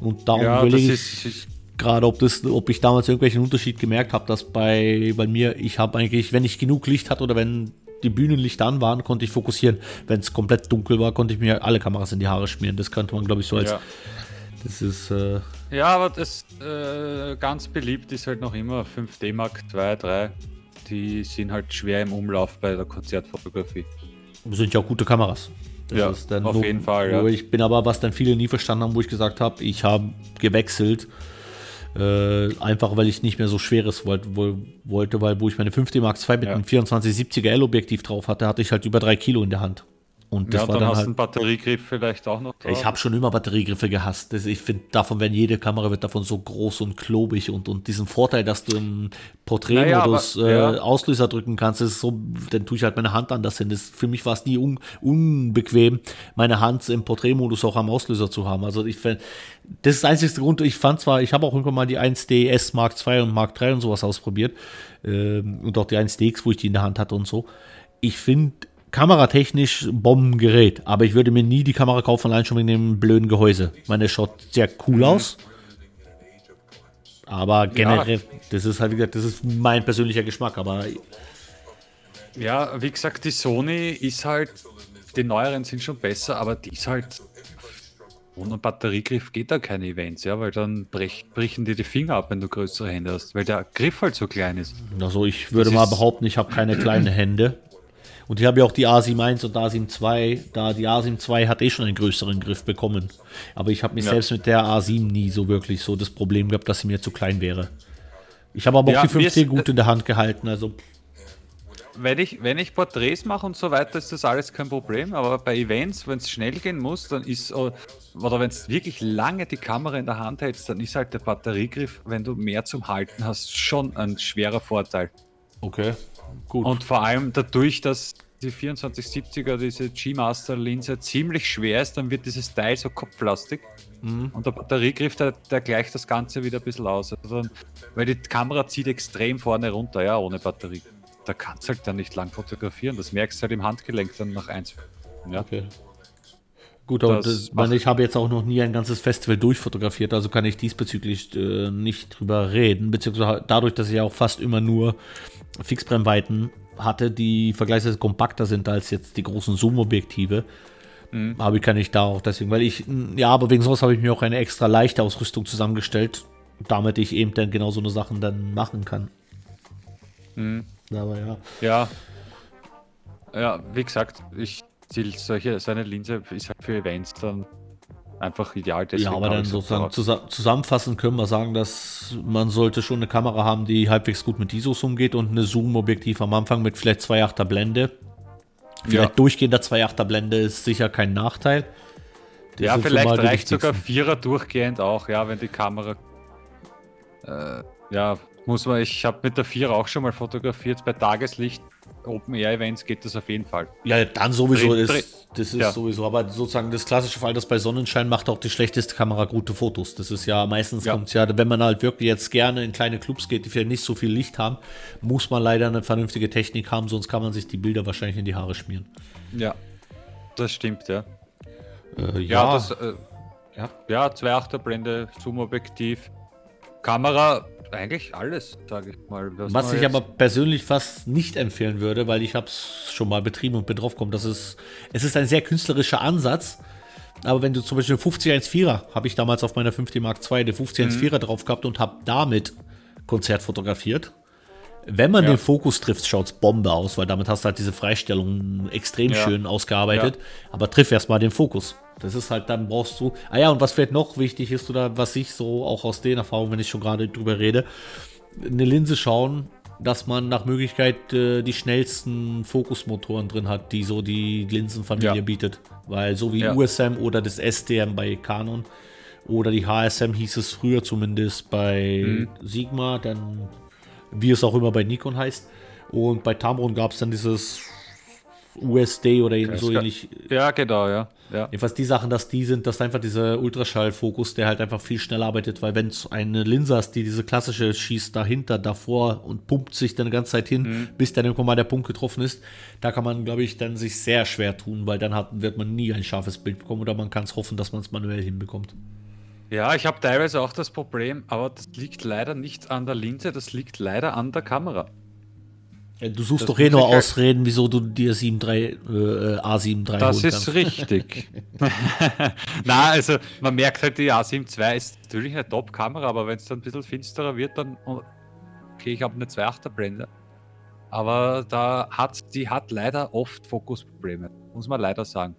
Und darum ja, überlege ich gerade, ob, ob ich damals irgendwelchen Unterschied gemerkt habe, dass bei, bei mir, ich habe eigentlich, wenn ich genug Licht hatte oder wenn die Bühnenlichter an waren, konnte ich fokussieren. Wenn es komplett dunkel war, konnte ich mir alle Kameras in die Haare schmieren. Das könnte man, glaube ich, so als ja. Das ist. Äh ja, aber das äh, ganz beliebt ist halt noch immer 5D Mark 2, 3. Die sind halt schwer im Umlauf bei der Konzertfotografie. Das sind ja auch gute Kameras. Das ja, auf nur, jeden Fall. Ja. Ich bin aber, was dann viele nie verstanden haben, wo ich gesagt habe, ich habe gewechselt. Äh, einfach weil ich nicht mehr so schweres wollt, wollte, weil wo ich meine 5D Mark II mit ja. einem 2470er L-Objektiv drauf hatte, hatte ich halt über 3 Kilo in der Hand. Und das ja, war dann, dann hast du halt. einen Batteriegriff vielleicht auch noch drauf. Ich habe schon immer Batteriegriffe gehasst. Das, ich finde, davon werden jede Kamera wird davon so groß und klobig und, und diesen Vorteil, dass du im Porträtmodus Naja, aber- äh, ja. Auslöser drücken kannst, ist so, dann tue ich halt meine Hand anders hin. Das, für mich war es nie un, unbequem, meine Hand im Porträtmodus auch am Auslöser zu haben. Also ich find, das ist der einzige Grund. Ich fand zwar, ich habe auch irgendwann mal die 1DS Mark II und Mark III und sowas ausprobiert ähm, und auch die 1DX, wo ich die in der Hand hatte und so. Ich finde kameratechnisch Bombengerät, aber ich würde mir nie die Kamera kaufen, allein schon wegen dem blöden Gehäuse. Ich meine, es schaut sehr cool aus. Aber generell, das ist halt, wie gesagt, das ist mein persönlicher Geschmack, aber Ja, wie gesagt, die Sony ist halt, die neueren sind schon besser, aber die ist halt, ohne Batteriegriff geht da keine Events, ja, weil dann brech, brechen dir die Finger ab, wenn du größere Hände hast, weil der Griff halt so klein ist. also ich würde Das mal behaupten, ich habe keine kleinen Hände. Und ich habe ja auch die A7 und A7 II. Da die A7 II hat eh schon einen größeren Griff bekommen. Aber ich habe mich Ja. selbst mit der A7 nie so wirklich so das Problem gehabt, dass sie mir zu klein wäre. Ich habe aber Ja, auch die mir 5D ist- gut in der Hand gehalten. Also Wenn ich, wenn ich Porträts mache und so weiter, ist das alles kein Problem, aber bei Events, wenn es schnell gehen muss, dann ist, äh, oder wenn es wirklich lange die Kamera in der Hand hältst, dann ist halt der Batteriegriff, wenn du mehr zum Halten hast, schon ein schwerer Vorteil. okay, gut. Und vor allem dadurch, dass die 2470er, diese G-Master-Linse ziemlich schwer ist, dann wird dieses Teil so kopflastig. Und der Batteriegriff, der, der gleicht das Ganze wieder ein bisschen aus. Also dann, weil die Kamera zieht extrem vorne runter, ja, ohne Batterie. Da kannst du halt dann nicht lang fotografieren. Das merkst du halt im Handgelenk dann nach eins. Ja. Okay. Gut, aber Das das, ich meine, ich habe jetzt auch noch nie ein ganzes Festival durchfotografiert, also kann ich diesbezüglich äh, nicht drüber reden, beziehungsweise dadurch, dass ich auch fast immer nur Fixbrennweiten hatte, die vergleichsweise kompakter sind als jetzt die großen Zoom-Objektive, Mhm. habe ich kann ich da auch deswegen, weil ich, ja, aber wegen sowas habe ich mir auch eine extra leichte Ausrüstung zusammengestellt, damit ich eben dann genau so eine Sachen dann machen kann. Mhm. Aber ja. Ja. Ja, wie gesagt, ich ziel solche, so eine Linse ist halt für Events dann einfach ideal. Ja, aber dann sozusagen zusa zusammenfassend können wir sagen, dass man sollte schon eine Kamera haben, die halbwegs gut mit ISOs umgeht und eine Zoom-Objektiv am Anfang mit vielleicht 2,8er Blende. Vielleicht Ja. durchgehender 2,8er Blende ist sicher kein Nachteil. Das Ja, vielleicht die reicht sogar. Vierer durchgehend auch, ja, wenn die Kamera. Äh, ja, muss man, ich habe mit der Vierer auch schon mal fotografiert. Bei Tageslicht, Open Air Events geht das auf jeden Fall. Ja, dann sowieso, Dreh- das, ist ja. sowieso, aber sozusagen das klassische Fall, dass bei Sonnenschein macht auch die schlechteste Kamera gute Fotos. Das ist ja meistens Ja. kommt's ja, wenn man halt wirklich jetzt gerne in kleine Clubs geht, die vielleicht nicht so viel Licht haben, muss man leider eine vernünftige Technik haben, sonst kann man sich die Bilder wahrscheinlich in die Haare schmieren. Ja, das stimmt, ja. Äh, Ja, das, äh, ja. ja 2,8er Blende, Zoom-Objektiv, Kamera, eigentlich alles, sage ich mal. Was man ich aber persönlich fast nicht empfehlen würde, weil ich habe es schon mal betrieben und bin drauf gekommen, das ist, es ist ein sehr künstlerischer Ansatz. Aber wenn du zum Beispiel 5014er, habe ich damals auf meiner 5D Mark II den 5014er drauf gehabt und habe damit Konzert fotografiert. Wenn man Ja. den Fokus trifft, schaut es Bombe aus, weil damit hast du halt diese Freistellung extrem Ja. schön ausgearbeitet. Aber triff erstmal den Fokus. Das ist halt, dann brauchst du. Ah ja, und was vielleicht noch wichtig ist, oder was ich so auch aus den Erfahrungen, wenn ich schon gerade drüber rede, eine Linse schauen, dass man nach Möglichkeit äh, die schnellsten Fokusmotoren drin hat, die so die Linsenfamilie Ja. bietet. Weil so wie Ja. USM oder das STM bei Canon oder die HSM hieß es früher zumindest bei Mhm. Sigma, dann wie es auch immer bei Nikon heißt. Und bei Tamron gab es dann dieses USD oder eben so Es ähnlich. Ja, genau, ja. ja. Jedenfalls die Sachen, dass die sind, dass einfach dieser Ultraschallfokus, der halt einfach viel schneller arbeitet, weil wenn du eine Linse hast, die diese klassische schießt dahinter, davor und pumpt sich dann die ganze Zeit hin, Mhm. bis dann irgendwann mal der Punkt getroffen ist, da kann man, glaube ich, dann sich sehr schwer tun, weil dann hat, wird man nie ein scharfes Bild bekommen oder man kann es hoffen, dass man es manuell hinbekommt. Ja, ich habe teilweise auch das Problem, aber das liegt leider nicht an der Linse, das liegt leider an der Kamera. Ja, Du suchst Das doch eh nur halt- Ausreden, wieso du dir 7.3, äh, A73 Das ist kannst. richtig. Na, also man merkt halt, die A7 II ist natürlich eine Top-Kamera, aber wenn es dann ein bisschen finsterer wird, dann. Okay, ich habe eine 2,8er Blende. Aber da hat, die hat leider oft Fokusprobleme, muss man leider sagen.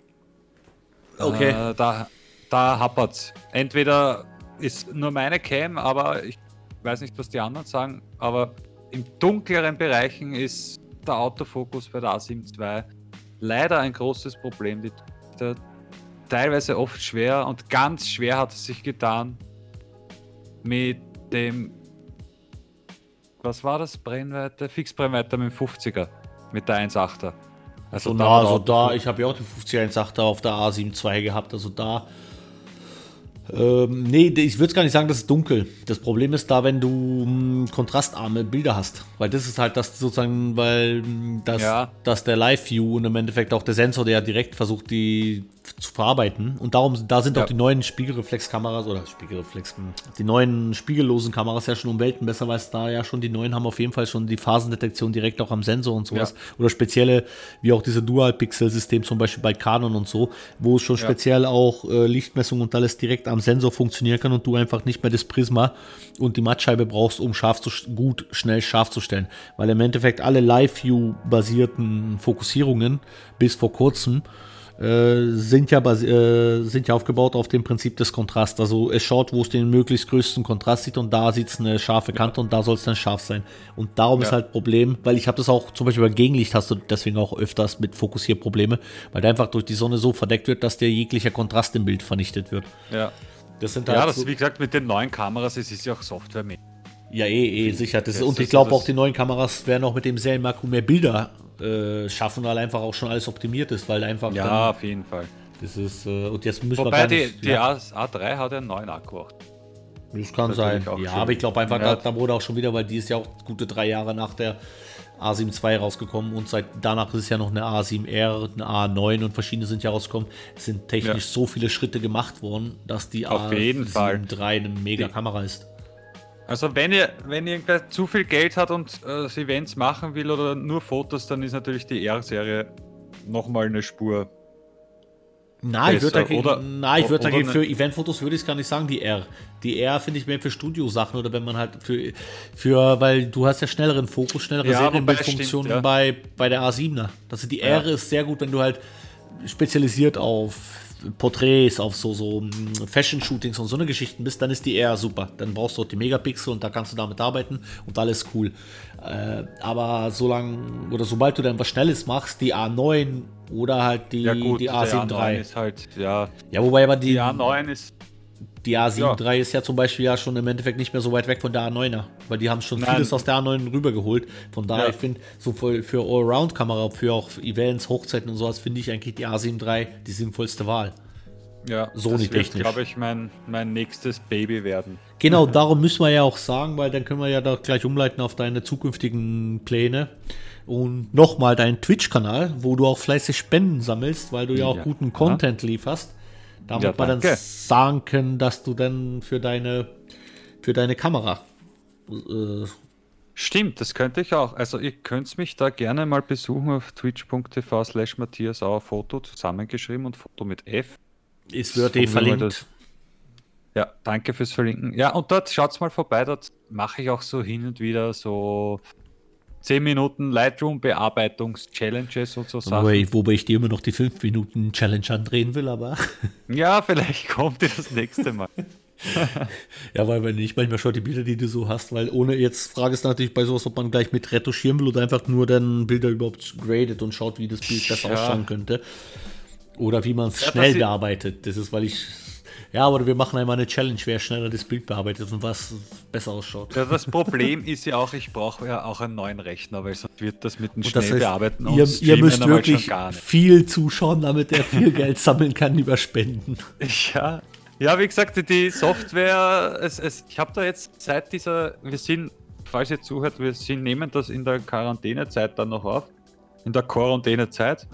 Okay. Äh, da da happert's. Entweder ist nur meine Cam, aber ich weiß nicht, was die anderen sagen, aber in dunkleren Bereichen ist der Autofokus bei der A7 II leider ein großes Problem. Die, die, teilweise oft schwer und ganz schwer hat es sich getan mit dem, was war das, Brennweite? Fixbrennweite mit dem 50er, mit der 1.8er. Also so, da, also da, ich habe ja auch die 50er 1.8er auf der A7 II gehabt, also da ähm, nee, ich würde gar nicht sagen, das ist dunkel. Das Problem ist da, wenn du mh, hm, kontrastarme Bilder hast. Weil das ist halt das sozusagen, weil hm, das, ja. dass der Live-View und im Endeffekt auch der Sensor, der direkt versucht, die zu verarbeiten. Und darum, da sind ja. auch die neuen Spiegelreflexkameras oder Spiegelreflex, die neuen spiegellosen Kameras ja schon um Welten besser, weil es da ja schon die neuen haben auf jeden Fall schon die Phasendetektion direkt auch am Sensor und sowas. Ja. Oder spezielle, wie auch diese Dual-Pixel-System zum Beispiel bei Canon und so, wo es schon ja. speziell auch äh, Lichtmessung und alles direkt am Sensor funktionieren kann und du einfach nicht mehr das Prisma und die Mattscheibe brauchst, um scharf zu, gut, schnell scharf zu stellen. Weil im Endeffekt alle Live-View-basierten Fokussierungen bis vor kurzem äh, sind, ja äh, sind ja aufgebaut auf dem Prinzip des Kontrasts. Also es schaut, wo es den möglichst größten Kontrast sieht und da sieht es eine scharfe Kante und da soll es dann scharf sein. Und darum ja. ist halt Problem, weil ich habe das auch zum Beispiel bei Gegenlicht hast du deswegen auch öfters mit Fokussierprobleme, weil der einfach durch die Sonne so verdeckt wird, dass der jeglicher Kontrast im Bild vernichtet wird. Ja. Das sind halt ja, das so wie gesagt mit den neuen Kameras, es ist ja auch Software mit. Ja, eh, eh, sicher. Das und ich glaube auch, die neuen Kameras werden auch mit dem Serienmarkt mehr Bilder äh, schaffen, weil einfach auch schon alles optimiert ist, weil einfach. Ja, dann, auf jeden Fall. Das ist, äh, und jetzt müssen Wobei wir die, die ja. A3 hat ja einen neuen Akku. Das kann das sein. Ja, schön. aber ich glaube einfach, ja. da, da, wurde auch schon wieder, weil die ist ja auch gute drei Jahre nach der A7 II rausgekommen und seit danach ist es ja noch eine A7R, eine A9 und verschiedene sind ja rausgekommen. Es sind technisch ja. so viele Schritte gemacht worden, dass die Auf A7 III eine mega die, Kamera ist. Also wenn ihr, wenn irgendwer zu viel Geld hat und äh, Events machen will oder nur Fotos, dann ist natürlich die R-Serie nochmal eine Spur. Nein, ich würde dagegen, oder, na, ich würd dagegen für Eventfotos würde ich es gar nicht sagen, die R. Die R finde ich mehr für Studiosachen oder wenn man halt für, für weil du hast ja schnelleren Fokus, schnellere ja, Serienbildfunktionen ja. bei, bei der A7er. Das die R ja. ist sehr gut, wenn du halt spezialisiert auf Porträts, auf so, so hm, Fashion-Shootings und so eine Geschichten bist, dann ist die eher super. Dann brauchst du auch die Megapixel und da kannst du damit arbeiten und alles cool. Äh, aber solange oder sobald du dann was Schnelles machst, die A9 oder halt die, ja gut, die A7 III. Ist halt, ja. ja, wobei aber die, die A9 ist die A7 ja. ist ja zum Beispiel ja schon im Endeffekt nicht mehr so weit weg von der A9er, weil die haben schon Nein. vieles aus der A9 rübergeholt. Von daher, ja. ich finde, so für, für Allround-Kamera, für auch Events, Hochzeiten und sowas, finde ich eigentlich die A7 III die sinnvollste Wahl. Ja, so das wird, glaube ich, mein, mein nächstes Baby werden. Genau, darum müssen wir ja auch sagen, weil dann können wir ja da gleich umleiten auf deine zukünftigen Pläne. Und nochmal deinen Twitch-Kanal, wo du auch fleißig Spenden sammelst, weil du ja auch ja. guten Content lieferst. Damit ja, wir dann sagen können, dass du dann für deine, für deine Kamera. Äh, Stimmt, das könnte ich auch. Also ihr könnt mich da gerne mal besuchen auf twitch.tv slash Matthias Auer Foto zusammengeschrieben und Foto mit F. Es wird eh verlinkt. Ja, danke fürs Verlinken. Ja, und dort schaut's mal vorbei, dort mache ich auch so hin und wieder so 10 Minuten Lightroom-Bearbeitungs-Challenges sozusagen. Wobei, wobei ich dir immer noch die 5 Minuten Challenge andrehen will, aber. ja, vielleicht kommt ihr das nächste Mal. ja, weil wenn nicht manchmal schon die Bilder, die du so hast, weil ohne jetzt Frage ist natürlich bei sowas, ob man gleich mit retuschieren will oder einfach nur dann Bilder überhaupt gradet und schaut, wie das Bild besser ja. ausschauen könnte. Oder wie man es ja, schnell bearbeitet. Das ist, weil ich ja, aber wir machen einmal eine Challenge, wer schneller das Bild bearbeitet und was besser ausschaut. Ja, das Problem ist ja auch, ich brauche ja auch einen neuen Rechner, weil sonst wird das mit dem schnell heißt, bearbeiten und ihr, ihr müsst wirklich viel zuschauen, damit er viel Geld sammeln kann über Spenden. Ja, ja, wie gesagt, die Software, es, es, ich habe da jetzt seit dieser, wir sind, falls ihr zuhört, wir sind, nehmen das in der Quarantänezeit dann noch auf. In der Quarantänezeit.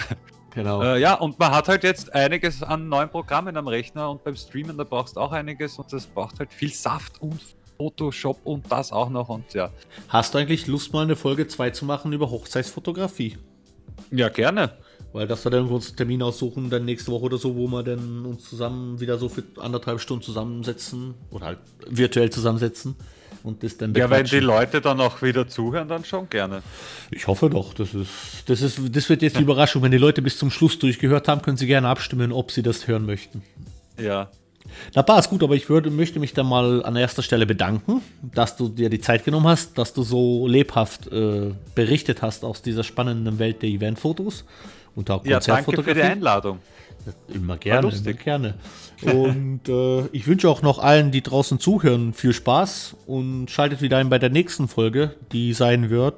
Genau. Äh, ja, und man hat halt jetzt einiges an neuen Programmen am Rechner und beim Streamen, da brauchst du auch einiges und das braucht halt viel Saft und Photoshop und das auch noch und ja. Hast du eigentlich Lust, mal eine Folge 2 zu machen über Hochzeitsfotografie? Ja, gerne. Weil das wir dann uns einen Termin aussuchen, dann nächste Woche oder so, wo wir dann uns zusammen wieder so für anderthalb Stunden zusammensetzen oder halt virtuell zusammensetzen und das dann Ja, wenn die Leute dann auch wieder zuhören, dann schon gerne. Ich hoffe doch. Das, ist, das, ist, das wird jetzt die Überraschung. Wenn die Leute bis zum Schluss durchgehört haben, können sie gerne abstimmen, ob sie das hören möchten. Ja. Na, passt gut, aber ich würde, möchte mich dann mal an erster Stelle bedanken, dass du dir die Zeit genommen hast, dass du so lebhaft äh, berichtet hast aus dieser spannenden Welt der Eventfotos Und auch Ja, danke für die Konzertfotografie. Einladung. Immer gerne, immer gerne. Und äh, ich wünsche auch noch allen, die draußen zuhören, viel Spaß und schaltet wieder ein bei der nächsten Folge, die sein wird,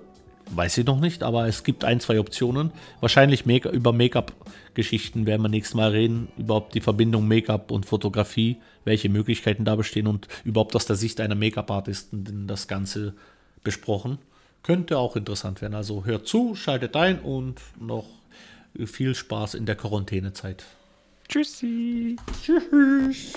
weiß ich noch nicht, aber es gibt ein, zwei Optionen. Wahrscheinlich Make über Make-up-Geschichten werden wir nächstes Mal reden, überhaupt die Verbindung Make-up und Fotografie, welche Möglichkeiten da bestehen und überhaupt aus der Sicht einer Make-up-Artistin das Ganze besprochen. Könnte auch interessant werden. Also hört zu, schaltet ein und noch viel Spaß in der Quarantänezeit. Tschüssi. Tschüss.